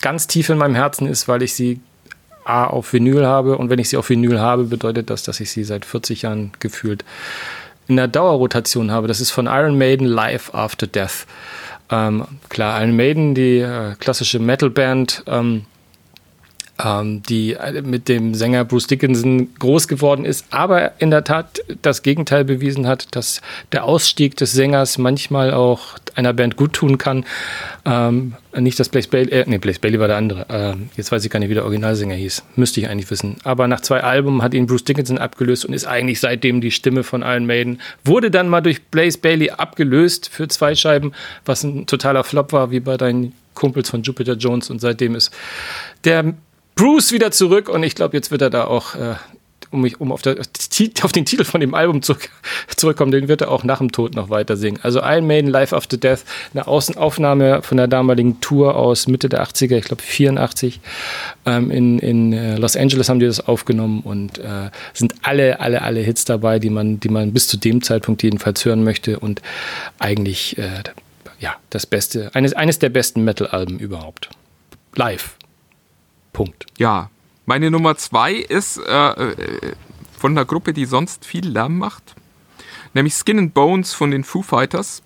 ganz tief in meinem Herzen ist, weil ich sie A auf Vinyl habe. Und wenn ich sie auf Vinyl habe, bedeutet das, dass ich sie seit 40 Jahren gefühlt in der Dauerrotation habe. Das ist von Iron Maiden Live After Death. Ähm, klar, Iron Maiden, die äh, klassische Metalband, ähm, die äh, mit dem Sänger Bruce Dickinson groß geworden ist, aber in der Tat das Gegenteil bewiesen hat, dass der Ausstieg des Sängers manchmal auch einer Band gut tun kann. Ähm, nicht, dass Blaze Bailey, äh, nee, Blaze Bailey war der andere. Ähm, jetzt weiß ich gar nicht, wie der Originalsänger hieß. Müsste ich eigentlich wissen. Aber nach zwei Alben hat ihn Bruce Dickinson abgelöst und ist eigentlich seitdem die Stimme von Iron Maiden. Wurde dann mal durch Blaze Bailey abgelöst für zwei Scheiben, was ein totaler Flop war, wie bei deinen Kumpels von Jupiter Jones. Und seitdem ist der Bruce wieder zurück und ich glaube, jetzt wird er da auch, äh, um, mich, um auf, der, auf, den Titel von dem Album zurück, zurückkommen, den wird er auch nach dem Tod noch weiter singen. Also Iron Maiden Life After Death, eine Außenaufnahme von der damaligen Tour aus Mitte der 80er, ich glaube 84. Ähm, in in äh, Los Angeles haben die das aufgenommen und äh, sind alle, alle, alle Hits dabei, die man, die man bis zu dem Zeitpunkt jedenfalls hören möchte und eigentlich äh, ja, das Beste, eines, eines der besten Metal-Alben überhaupt. Live. Punkt. Ja, meine Nummer zwei ist äh, äh, von einer Gruppe, die sonst viel Lärm macht, nämlich Skin and Bones von den Foo Fighters.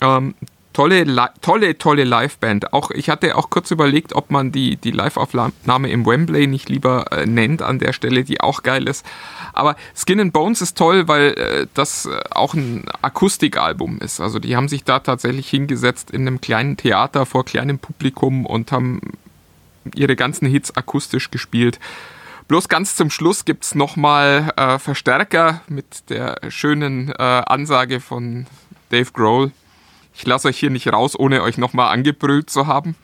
Ähm, tolle, tolle, tolle Liveband. Auch ich hatte auch kurz überlegt, ob man die, die Live-Aufnahme im Wembley nicht lieber äh, nennt an der Stelle, die auch geil ist. Aber Skin and Bones ist toll, weil äh, das äh, auch ein Akustikalbum ist. Also die haben sich da tatsächlich hingesetzt in einem kleinen Theater vor kleinem Publikum und haben ihre ganzen Hits akustisch gespielt. Bloß ganz zum Schluss gibt es nochmal äh, Verstärker mit der schönen äh, Ansage von Dave Grohl. Ich lasse euch hier nicht raus, ohne euch nochmal angebrüllt zu haben.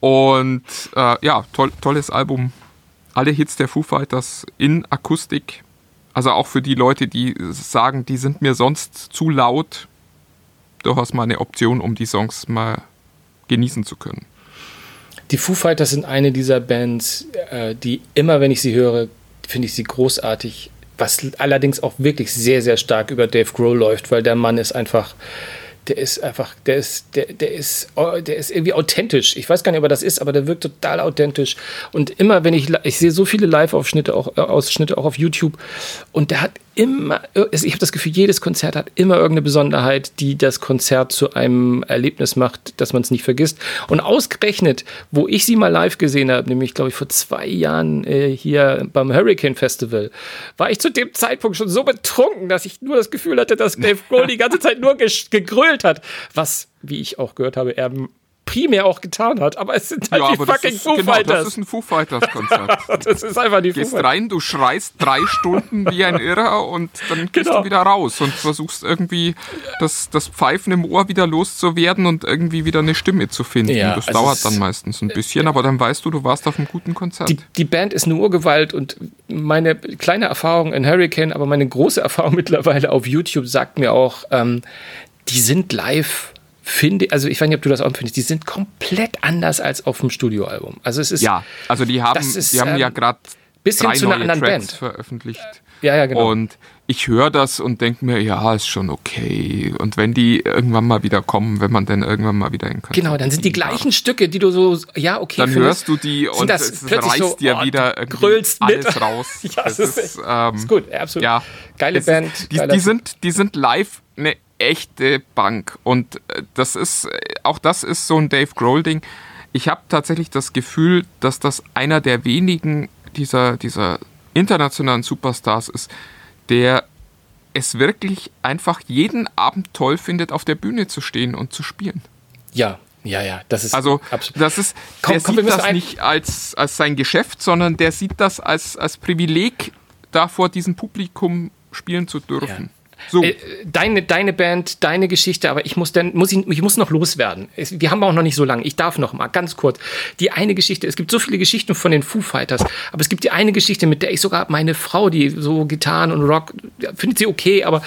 Und äh, ja, toll, tolles Album. Alle Hits der Foo Fighters in Akustik. Also auch für die Leute, die sagen, die sind mir sonst zu laut, durchaus mal eine Option, um die Songs mal genießen zu können. Die Foo Fighters sind eine dieser Bands, äh, die immer, wenn ich sie höre, finde ich sie großartig. Was allerdings auch wirklich sehr, sehr stark über Dave Grohl läuft, weil der Mann ist einfach, der ist einfach, der ist, der, der ist, oh, der ist irgendwie authentisch. Ich weiß gar nicht, ob er das ist, aber der wirkt total authentisch. Und immer, wenn ich, ich sehe so viele Live-Ausschnitte auch, äh, Ausschnitte auch auf YouTube und der hat immer, ich habe das Gefühl, jedes Konzert hat immer irgendeine Besonderheit, die das Konzert zu einem Erlebnis macht, dass man es nicht vergisst. Und ausgerechnet, wo ich sie mal live gesehen habe, nämlich, glaube ich, vor zwei Jahren äh, hier beim Hurricane Festival, war ich zu dem Zeitpunkt schon so betrunken, dass ich nur das Gefühl hatte, dass Dave Grohl die ganze Zeit nur gegrölt hat. Was, wie ich auch gehört habe, er primär auch getan hat, aber es sind halt ja, die fucking ist, Foo genau, Fighters. Das ist ein Foo Fighters Konzert. das ist einfach die gehst Foo Fighters. rein, du schreist drei Stunden wie ein Irrer und dann gehst Genau. du wieder raus und versuchst irgendwie das, das Pfeifen im Ohr wieder loszuwerden und irgendwie wieder eine Stimme zu finden. Ja, das also dauert dann meistens ein bisschen, aber dann weißt du, du warst auf einem guten Konzert. Die, die Band ist eine Urgewalt und meine kleine Erfahrung in Hurricane, aber meine große Erfahrung mittlerweile auf YouTube sagt mir auch, ähm, die sind live, finde also ich weiß nicht, ob du das auch findest, die sind komplett anders als auf dem Studioalbum. Also es ist, ja, also die haben, ist, die haben ja ähm, gerade bis hin drei zu einer anderen Tracks Band. veröffentlicht. Ja, ja, genau. Und ich höre das und denke mir, ja, ist schon okay. Und wenn die irgendwann mal wieder kommen, wenn man denn irgendwann mal wieder in Genau, dann sind die gleichen Stücke, die du so, ja, okay, Dann findest, hörst du die und das es plötzlich reißt so, dir oh, wieder grölst mit. alles raus. Ja, das es ist ist, ähm, ist gut, ja, absolut. Ja, Geile Band. Ist, die, die, sind, die sind live eine echte Bank. Und äh, das ist, äh, auch das ist so ein Dave Grohl-Ding. ich habe tatsächlich das Gefühl, dass das einer der wenigen dieser, dieser internationalen Superstars ist, der es wirklich einfach jeden Abend toll findet, auf der Bühne zu stehen und zu spielen. Ja, ja, ja, das ist Also, absolut. das ist, Komm, der komm, sieht das nicht als, als sein Geschäft, sondern der sieht das als, als Privileg, da vor diesem Publikum spielen zu dürfen. So. Äh, deine, deine Band, deine Geschichte, aber ich muss dann, muss ich, ich muss noch loswerden. Wir haben auch noch nicht so lange. Ich darf noch mal ganz kurz. Die eine Geschichte, es gibt so viele Geschichten von den Foo Fighters, aber es gibt die eine Geschichte, mit der ich sogar meine Frau, die so Gitarren und Rock, findet sie okay, aber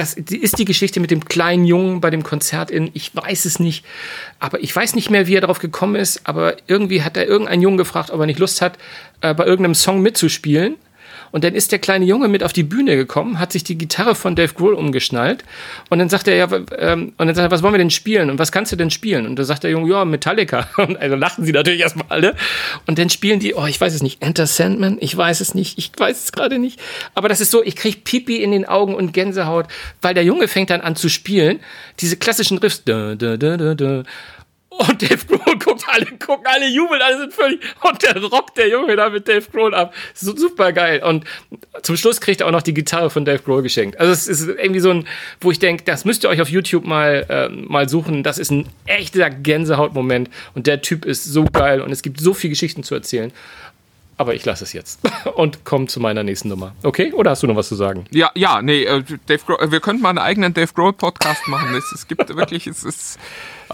das ist die Geschichte mit dem kleinen Jungen bei dem Konzert in, ich weiß es nicht, aber ich weiß nicht mehr, wie er darauf gekommen ist, aber irgendwie hat er irgendeinen Jungen gefragt, ob er nicht Lust hat, äh, bei irgendeinem Song mitzuspielen. Und dann ist der kleine Junge mit auf die Bühne gekommen, hat sich die Gitarre von Dave Grohl umgeschnallt und dann sagt er, ja, ähm, und dann sagt er, was wollen wir denn spielen? Und was kannst du denn spielen? Und da sagt der Junge, ja, Metallica. Und also lachen sie natürlich erstmal alle. Und dann spielen die, oh, ich weiß es nicht, Enter Sandman, ich weiß es nicht, ich weiß es gerade nicht. Aber das ist so, ich krieg Pipi in den Augen und Gänsehaut, weil der Junge fängt dann an zu spielen, diese klassischen Riffs, da, da, da, da, da. Und Dave Grohl guckt alle, gucken alle jubeln, alle sind völlig, und der rockt der Junge da mit Dave Grohl ab. So, super geil. Und zum Schluss kriegt er auch noch die Gitarre von Dave Grohl geschenkt. Also es ist irgendwie so ein, wo ich denke, das müsst ihr euch auf YouTube mal, ähm, mal suchen. Das ist ein echter Gänsehautmoment. Und der Typ ist so geil und es gibt so viele Geschichten zu erzählen. Aber ich lasse es jetzt und komme zu meiner nächsten Nummer. Okay? Oder hast du noch was zu sagen? Ja, ja, nee, äh, Dave Grohl, äh, wir könnten mal einen eigenen Dave Grohl Podcast machen. Es, es gibt wirklich, es ist,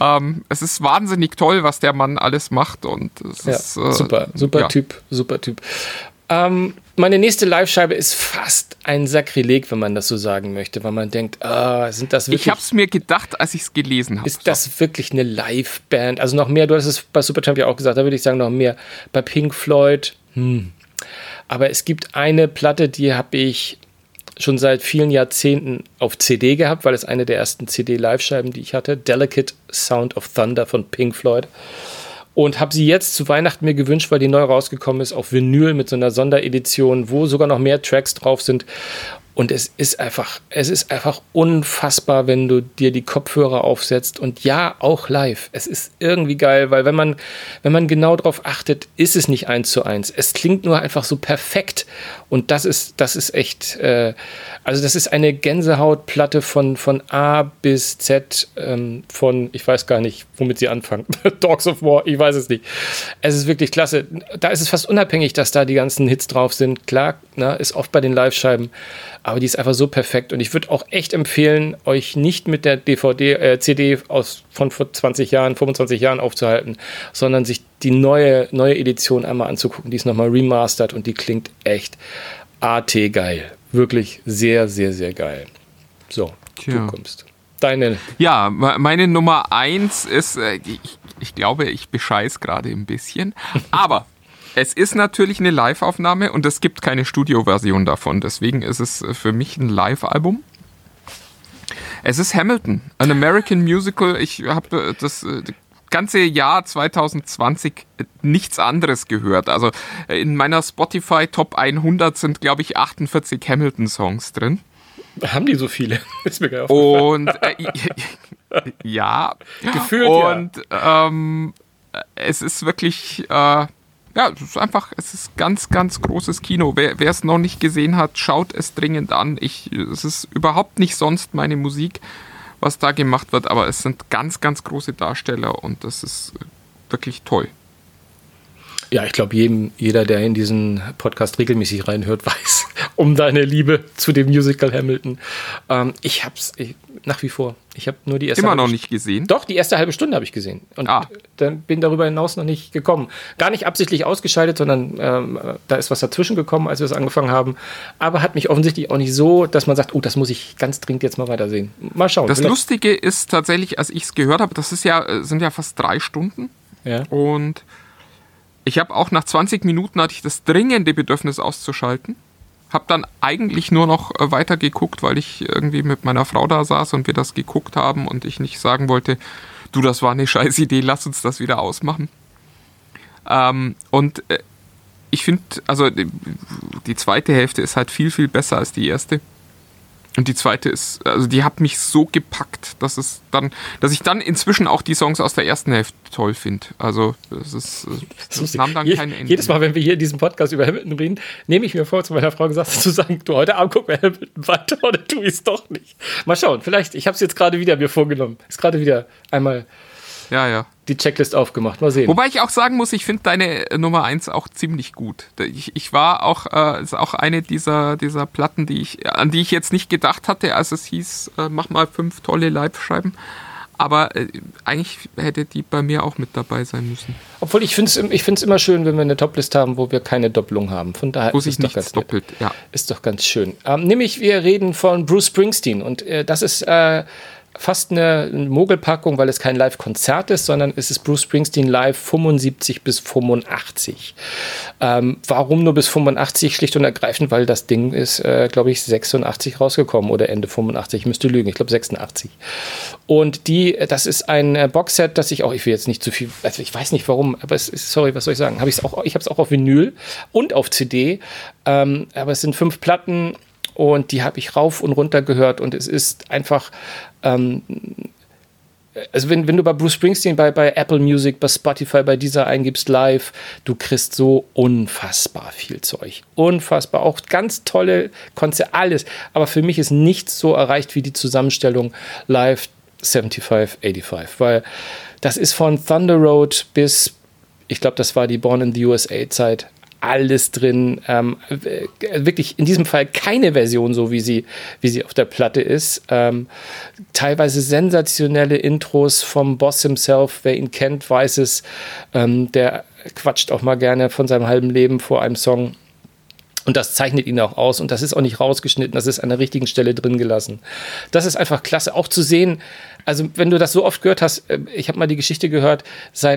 ähm, es ist wahnsinnig toll, was der Mann alles macht und es Ja, ist äh, super, super ja. Typ, super Typ. Ähm, meine nächste Live-Scheibe ist fast ein Sakrileg, wenn man das so sagen möchte, weil man denkt, ah, sind das wirklich, Ich habe es mir gedacht, als ich es gelesen habe. ist das wirklich eine Live-Band? Also noch mehr, du hast es bei Supertramp ja auch gesagt, da würde ich sagen noch mehr. Bei Pink Floyd, hm. Aber es gibt eine Platte, die habe ich schon seit vielen Jahrzehnten auf CD gehabt, weil es eine der ersten CD-Live-Scheiben, die ich hatte, Delicate Sound of Thunder von Pink Floyd. Und habe sie jetzt zu Weihnachten mir gewünscht, weil die neu rausgekommen ist, auf Vinyl mit so einer Sonderedition, wo sogar noch mehr Tracks drauf sind. Und es ist einfach, es ist einfach unfassbar, wenn du dir die Kopfhörer aufsetzt und ja, auch live. Es ist irgendwie geil, weil wenn man, wenn man genau drauf achtet, ist es nicht eins zu eins. Es klingt nur einfach so perfekt. Und das ist, das ist echt, äh, also das ist eine Gänsehautplatte von, von A bis Z, ähm, von, ich weiß gar nicht, womit sie anfangen. Dogs of War, ich weiß es nicht. Es ist wirklich klasse. Da ist es fast unabhängig, dass da die ganzen Hits drauf sind. Klar, ne, ist oft bei den Live-Scheiben, aber die ist einfach so perfekt. Und ich würde auch echt empfehlen, euch nicht mit der DVD, äh, CD aus, von vor 20 Jahren, 25 Jahren aufzuhalten, sondern sich die neue, neue Edition einmal anzugucken. Die ist nochmal remastert und die klingt echt AT geil. Wirklich sehr, sehr, sehr geil. So, Tja. du kommst. Deine. Ja, me- meine Nummer eins ist, äh, ich, ich glaube, ich bescheiß gerade ein bisschen, aber es ist natürlich eine Live-Aufnahme und es gibt keine Studioversion davon. Deswegen ist es äh, für mich ein Live-Album. Es ist Hamilton, ein American Musical. Ich habe das äh, ganze Jahr 2020 nichts anderes gehört. Also äh, in meiner Spotify Top 100 sind, glaube ich, 48 Hamilton-Songs drin. Haben die so viele? Ist mir gar aufgefallen. Und äh, ja. Gefühlt, Und ähm, es ist wirklich, äh, ja, es ist einfach, es ist ganz, ganz großes Kino. Wer es noch nicht gesehen hat, schaut es dringend an. Ich, es ist überhaupt nicht sonst meine Musik, was da gemacht wird, aber es sind ganz, ganz große Darsteller und das ist wirklich toll. Ja, ich glaube, jeder, der in diesen Podcast regelmäßig reinhört, weiß um deine Liebe zu dem Musical Hamilton. Ähm, ich hab's ich, nach wie vor. Ich habe nur die erste Immer noch nicht gesehen. Doch, die erste halbe Stunde habe ich gesehen. Und Ah. dann bin darüber hinaus noch nicht gekommen. Gar nicht absichtlich ausgeschaltet, sondern ähm, da ist was dazwischen gekommen, als wir es angefangen haben. Aber hat mich offensichtlich auch nicht so, dass man sagt, oh, das muss ich ganz dringend jetzt mal weitersehen. Mal schauen. Das vielleicht- Lustige ist tatsächlich, als ich es gehört habe, das ist ja, äh, sind ja fast drei Stunden. Ja. Und ich habe auch nach 20 Minuten hatte ich das dringende Bedürfnis auszuschalten. Hab dann eigentlich nur noch äh, weiter geguckt, weil ich irgendwie mit meiner Frau da saß und wir das geguckt haben und ich nicht sagen wollte, du, das war eine scheiß Idee, lass uns das wieder ausmachen. Ähm, und äh, ich finde, also die, die zweite Hälfte ist halt viel, viel besser als die erste. Und die zweite ist, also die hat mich so gepackt, dass es dann, dass ich dann inzwischen auch die Songs aus der ersten Hälfte toll finde. Also es ist, das das nahm dann Je, kein Ende. Jedes Mal, wenn wir hier in diesem Podcast über Hamilton reden, nehme ich mir vor, zu meiner Frau gesagt zu sagen, du heute Abend guck mir Hamilton weiter oder tu ich es doch nicht. Mal schauen, vielleicht, ich habe es jetzt gerade wieder mir vorgenommen. Ist gerade wieder einmal ja, ja. die Checklist aufgemacht. Mal sehen. Wobei ich auch sagen muss, ich finde deine Nummer 1 auch ziemlich gut. Ich, ich war auch, äh, ist auch eine dieser, dieser Platten, die ich, an die ich jetzt nicht gedacht hatte, als es hieß, äh, mach mal fünf tolle Live-Schreiben. Aber äh, eigentlich hätte die bei mir auch mit dabei sein müssen. Obwohl ich finde es ich find's immer schön, wenn wir eine Toplist haben, wo wir keine Doppelung haben. Von daher wo ist es doch ganz doppelt, ja. Ist doch ganz schön. Ähm, nämlich, wir reden von Bruce Springsteen und äh, das ist äh, fast eine Mogelpackung, weil es kein Live-Konzert ist, sondern es ist Bruce Springsteen live 75 bis 85. Ähm, warum nur bis 85? Schlicht und ergreifend, weil das Ding ist, äh, glaube ich, 86 rausgekommen oder Ende 85. Ich müsste lügen, ich glaube 86. Und die, das ist ein äh, Boxset, das ich auch, ich will jetzt nicht zu viel, also ich weiß nicht warum, aber es ist, sorry, was soll ich sagen? Hab ich's auch, ich habe es auch auf Vinyl und auf CD, ähm, aber es sind fünf Platten und die habe ich rauf und runter gehört und es ist einfach ähm, also wenn, wenn du bei Bruce Springsteen, bei, bei Apple Music, bei Spotify, bei dieser eingibst live, du kriegst so unfassbar viel Zeug. Unfassbar. Auch ganz tolle Konzerte, alles. Aber für mich ist nichts so erreicht wie die Zusammenstellung live 75, 85. Weil das ist von Thunder Road bis, ich glaube, das war die Born in the USA Zeit, alles drin. Ähm, wirklich in diesem Fall keine Version so, wie sie, wie sie auf der Platte ist. Ähm, teilweise sensationelle Intros vom Boss himself. Wer ihn kennt, weiß es. Ähm, der quatscht auch mal gerne von seinem halben Leben vor einem Song. Und das zeichnet ihn auch aus. Und das ist auch nicht rausgeschnitten, das ist an der richtigen Stelle drin gelassen. Das ist einfach klasse. Auch zu sehen, also wenn du das so oft gehört hast, äh, ich habe mal die Geschichte gehört,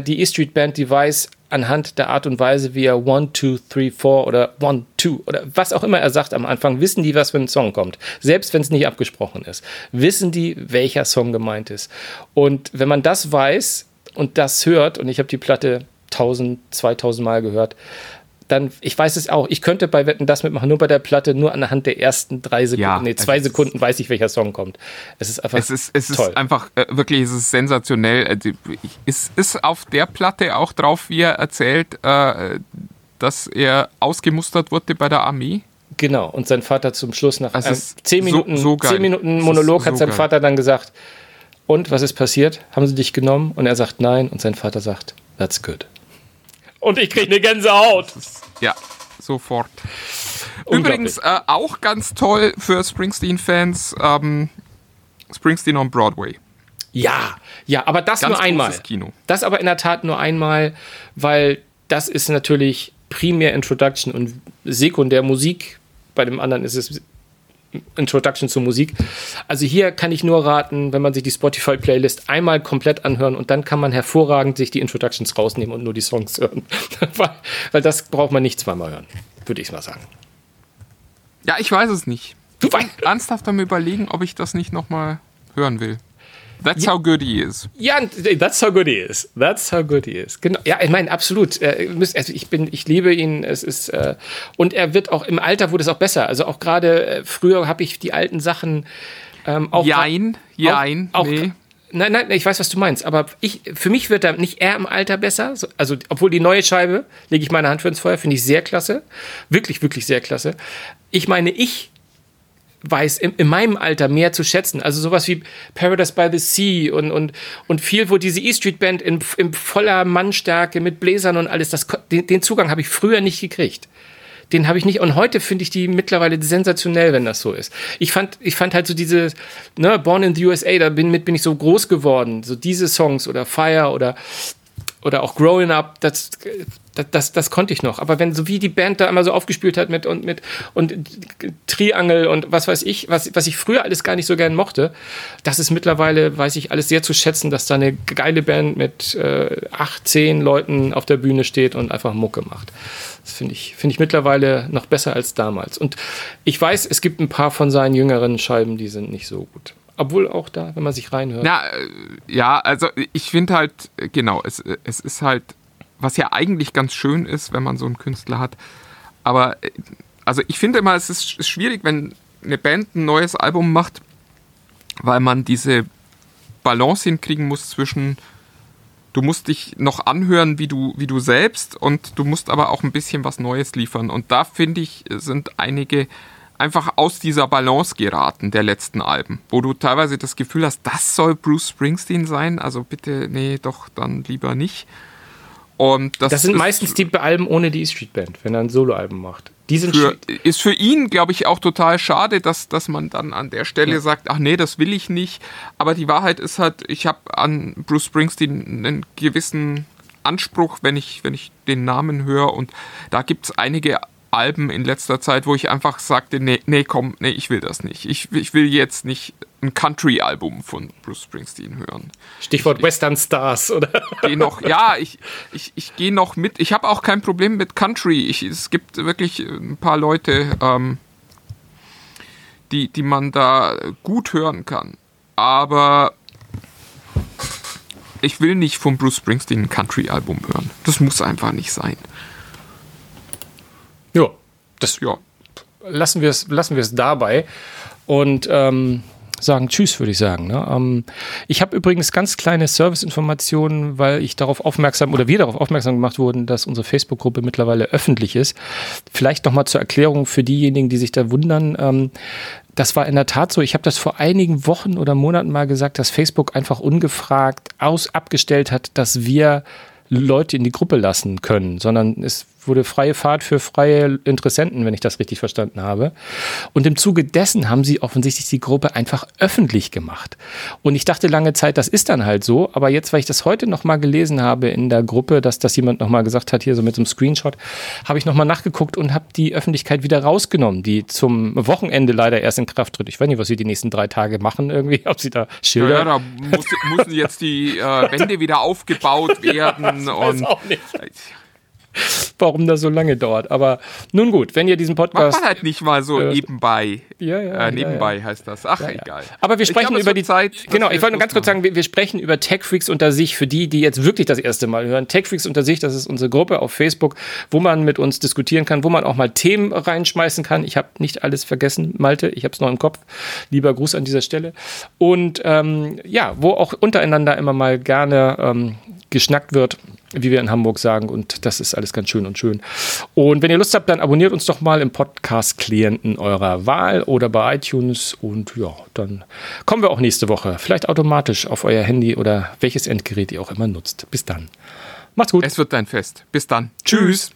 die E-Street Band, die weiß anhand der Art und Weise, wie er One, Two, Three, Four oder One, Two oder was auch immer er sagt am Anfang, wissen die, was für ein Song kommt. Selbst wenn es nicht abgesprochen ist, wissen die, welcher Song gemeint ist. Und wenn man das weiß und das hört, und ich habe die Platte 1000, 2000 Mal gehört, dann, ich weiß es auch, ich könnte bei Wetten das mitmachen, nur bei der Platte, nur anhand der ersten drei Sekunden, ja, nee, zwei Sekunden weiß ich, welcher Song kommt. Es ist einfach Es ist, es toll. ist einfach, äh, wirklich, es ist sensationell. Äh, es ist auf der Platte auch drauf, wie er erzählt, äh, dass er ausgemustert wurde bei der Armee. Genau, und sein Vater zum Schluss nach also zehn, Minuten, so, so zehn Minuten Monolog so hat sein. Vater dann gesagt, und was ist passiert? Haben sie dich genommen? Und er sagt nein und sein Vater sagt, that's good. Und ich kriege eine Gänsehaut. Ja, sofort. Übrigens äh, auch ganz toll für Springsteen-Fans, ähm, Springsteen on Broadway. Ja, ja, aber das ganz nur einmal. Kino. Das aber in der Tat nur einmal, weil das ist natürlich primär Introduction und sekundär Musik. Bei dem anderen ist es Introduction zur Musik. Also hier kann ich nur raten, wenn man sich die Spotify-Playlist einmal komplett anhören und dann kann man hervorragend sich die Introductions rausnehmen und nur die Songs hören. weil, weil, das braucht man nicht zweimal hören, würde ich mal sagen. Ja, ich weiß es nicht. Du weißt ernsthaft am überlegen, ob ich das nicht nochmal hören will. That's how good he is. Ja, that's how good he is. That's how good he is. Genau. Ja, ich meine, absolut. Also ich bin, ich liebe ihn. Es ist, äh, und er wird auch im Alter wurde es auch besser. Also auch gerade äh, früher habe ich die alten Sachen ähm, auch. Jein, jein, auch, nee. Nein, nein, ich weiß, was du meinst. Aber ich, für mich wird da nicht er im Alter besser. Also, obwohl die neue Scheibe, lege ich meine Hand für ins Feuer, finde ich sehr klasse. Wirklich, wirklich sehr klasse. Ich meine, ich weiß in, in, meinem Alter mehr zu schätzen. Also sowas wie Paradise by the Sea und, und, und viel, wo diese E-Street Band in, in voller Mannstärke mit Bläsern und alles, das, den, den Zugang habe ich früher nicht gekriegt. Den habe ich nicht. Und heute finde ich die mittlerweile sensationell, wenn das so ist. Ich fand, ich fand halt so diese, ne, Born in the USA, da bin, mit bin ich so groß geworden. So diese Songs oder Fire oder oder auch Growing Up, das, das, das, das, konnte ich noch. Aber wenn so wie die Band da immer so aufgespielt hat mit und mit und Triangel und was weiß ich, was, was ich früher alles gar nicht so gern mochte, das ist mittlerweile, weiß ich, alles sehr zu schätzen, dass da eine geile Band mit äh, acht, zehn Leuten auf der Bühne steht und einfach Mucke macht. Das finde ich, finde ich mittlerweile noch besser als damals. Und ich weiß, es gibt ein paar von seinen jüngeren Scheiben, die sind nicht so gut. Obwohl auch da, wenn man sich reinhört. Na, äh, ja, also ich finde halt, genau, es, es ist halt, was ja eigentlich ganz schön ist, wenn man so einen Künstler hat. Aber, äh, also ich finde immer, es ist schwierig, wenn eine Band ein neues Album macht, weil man diese Balance hinkriegen muss zwischen du musst dich noch anhören wie du, wie du selbst und du musst aber auch ein bisschen was Neues liefern. Und da finde ich, sind einige einfach aus dieser Balance geraten der letzten Alben, wo du teilweise das Gefühl hast, das soll Bruce Springsteen sein, also bitte, nee, doch dann lieber nicht. Und das, das sind meistens die Alben ohne die E-Street Band, wenn er ein Soloalbum macht. Die sind für, ist für ihn, glaube ich, auch total schade, dass, dass man dann an der Stelle ja. sagt, ach nee, das will ich nicht. Aber die Wahrheit ist halt, ich habe an Bruce Springsteen einen gewissen Anspruch, wenn ich, wenn ich den Namen höre. Und da gibt es einige Alben in letzter Zeit, wo ich einfach sagte, nee, nee, komm, nee, ich will das nicht. Ich, ich will jetzt nicht ein Country-Album von Bruce Springsteen hören. Stichwort ich, Western Stars, oder? Geh noch, ja, ich, ich, ich gehe noch mit. Ich habe auch kein Problem mit Country. Ich, es gibt wirklich ein paar Leute, ähm, die, die man da gut hören kann. Aber ich will nicht von Bruce Springsteen ein Country-Album hören. Das muss einfach nicht sein. Das ja. lassen wir es lassen dabei. Und ähm, sagen Tschüss, würde ich sagen. Ne? Ähm, ich habe übrigens ganz kleine Serviceinformationen, weil ich darauf aufmerksam oder wir darauf aufmerksam gemacht wurden, dass unsere Facebook-Gruppe mittlerweile öffentlich ist. Vielleicht nochmal zur Erklärung für diejenigen, die sich da wundern. Ähm, das war in der Tat so. Ich habe das vor einigen Wochen oder Monaten mal gesagt, dass Facebook einfach ungefragt aus abgestellt hat, dass wir Leute in die Gruppe lassen können, sondern es wurde freie Fahrt für freie Interessenten, wenn ich das richtig verstanden habe. Und im Zuge dessen haben sie offensichtlich die Gruppe einfach öffentlich gemacht. Und ich dachte lange Zeit, das ist dann halt so. Aber jetzt, weil ich das heute noch mal gelesen habe in der Gruppe, dass das jemand noch mal gesagt hat, hier so mit so einem Screenshot, habe ich noch mal nachgeguckt und habe die Öffentlichkeit wieder rausgenommen, die zum Wochenende leider erst in Kraft tritt. Ich weiß nicht, was sie die nächsten drei Tage machen irgendwie, ob sie da Schilder... Ja, da muss, müssen jetzt die äh, Wände wieder aufgebaut werden. und nicht warum das so lange dauert. Aber nun gut, wenn ihr diesen Podcast. Macht man halt nicht mal so äh, nebenbei. Ja, ja. Äh, nebenbei ja, ja. heißt das. Ach, egal. Aber wir sprechen glaube, über die Zeit. Genau, ich wollte nur ganz kurz sagen, wir, wir, sprechen über Techfreaks unter sich für die, die jetzt wirklich das erste Mal hören. Techfreaks unter sich, das ist unsere Gruppe auf Facebook, wo man mit uns diskutieren kann, wo man auch mal Themen reinschmeißen kann. Ich habe nicht alles vergessen, Malte, ich habe es noch im Kopf. Lieber Gruß an dieser Stelle. Und ähm, ja, wo auch untereinander immer mal gerne ähm, geschnackt wird wie wir in Hamburg sagen. Und das ist alles ganz schön und schön. Und wenn ihr Lust habt, dann abonniert uns doch mal im Podcast-Klienten eurer Wahl oder bei iTunes. Und ja, dann kommen wir auch nächste Woche. Vielleicht automatisch auf euer Handy oder welches Endgerät ihr auch immer nutzt. Bis dann. Macht's gut. Es wird dein Fest. Bis dann. Tschüss.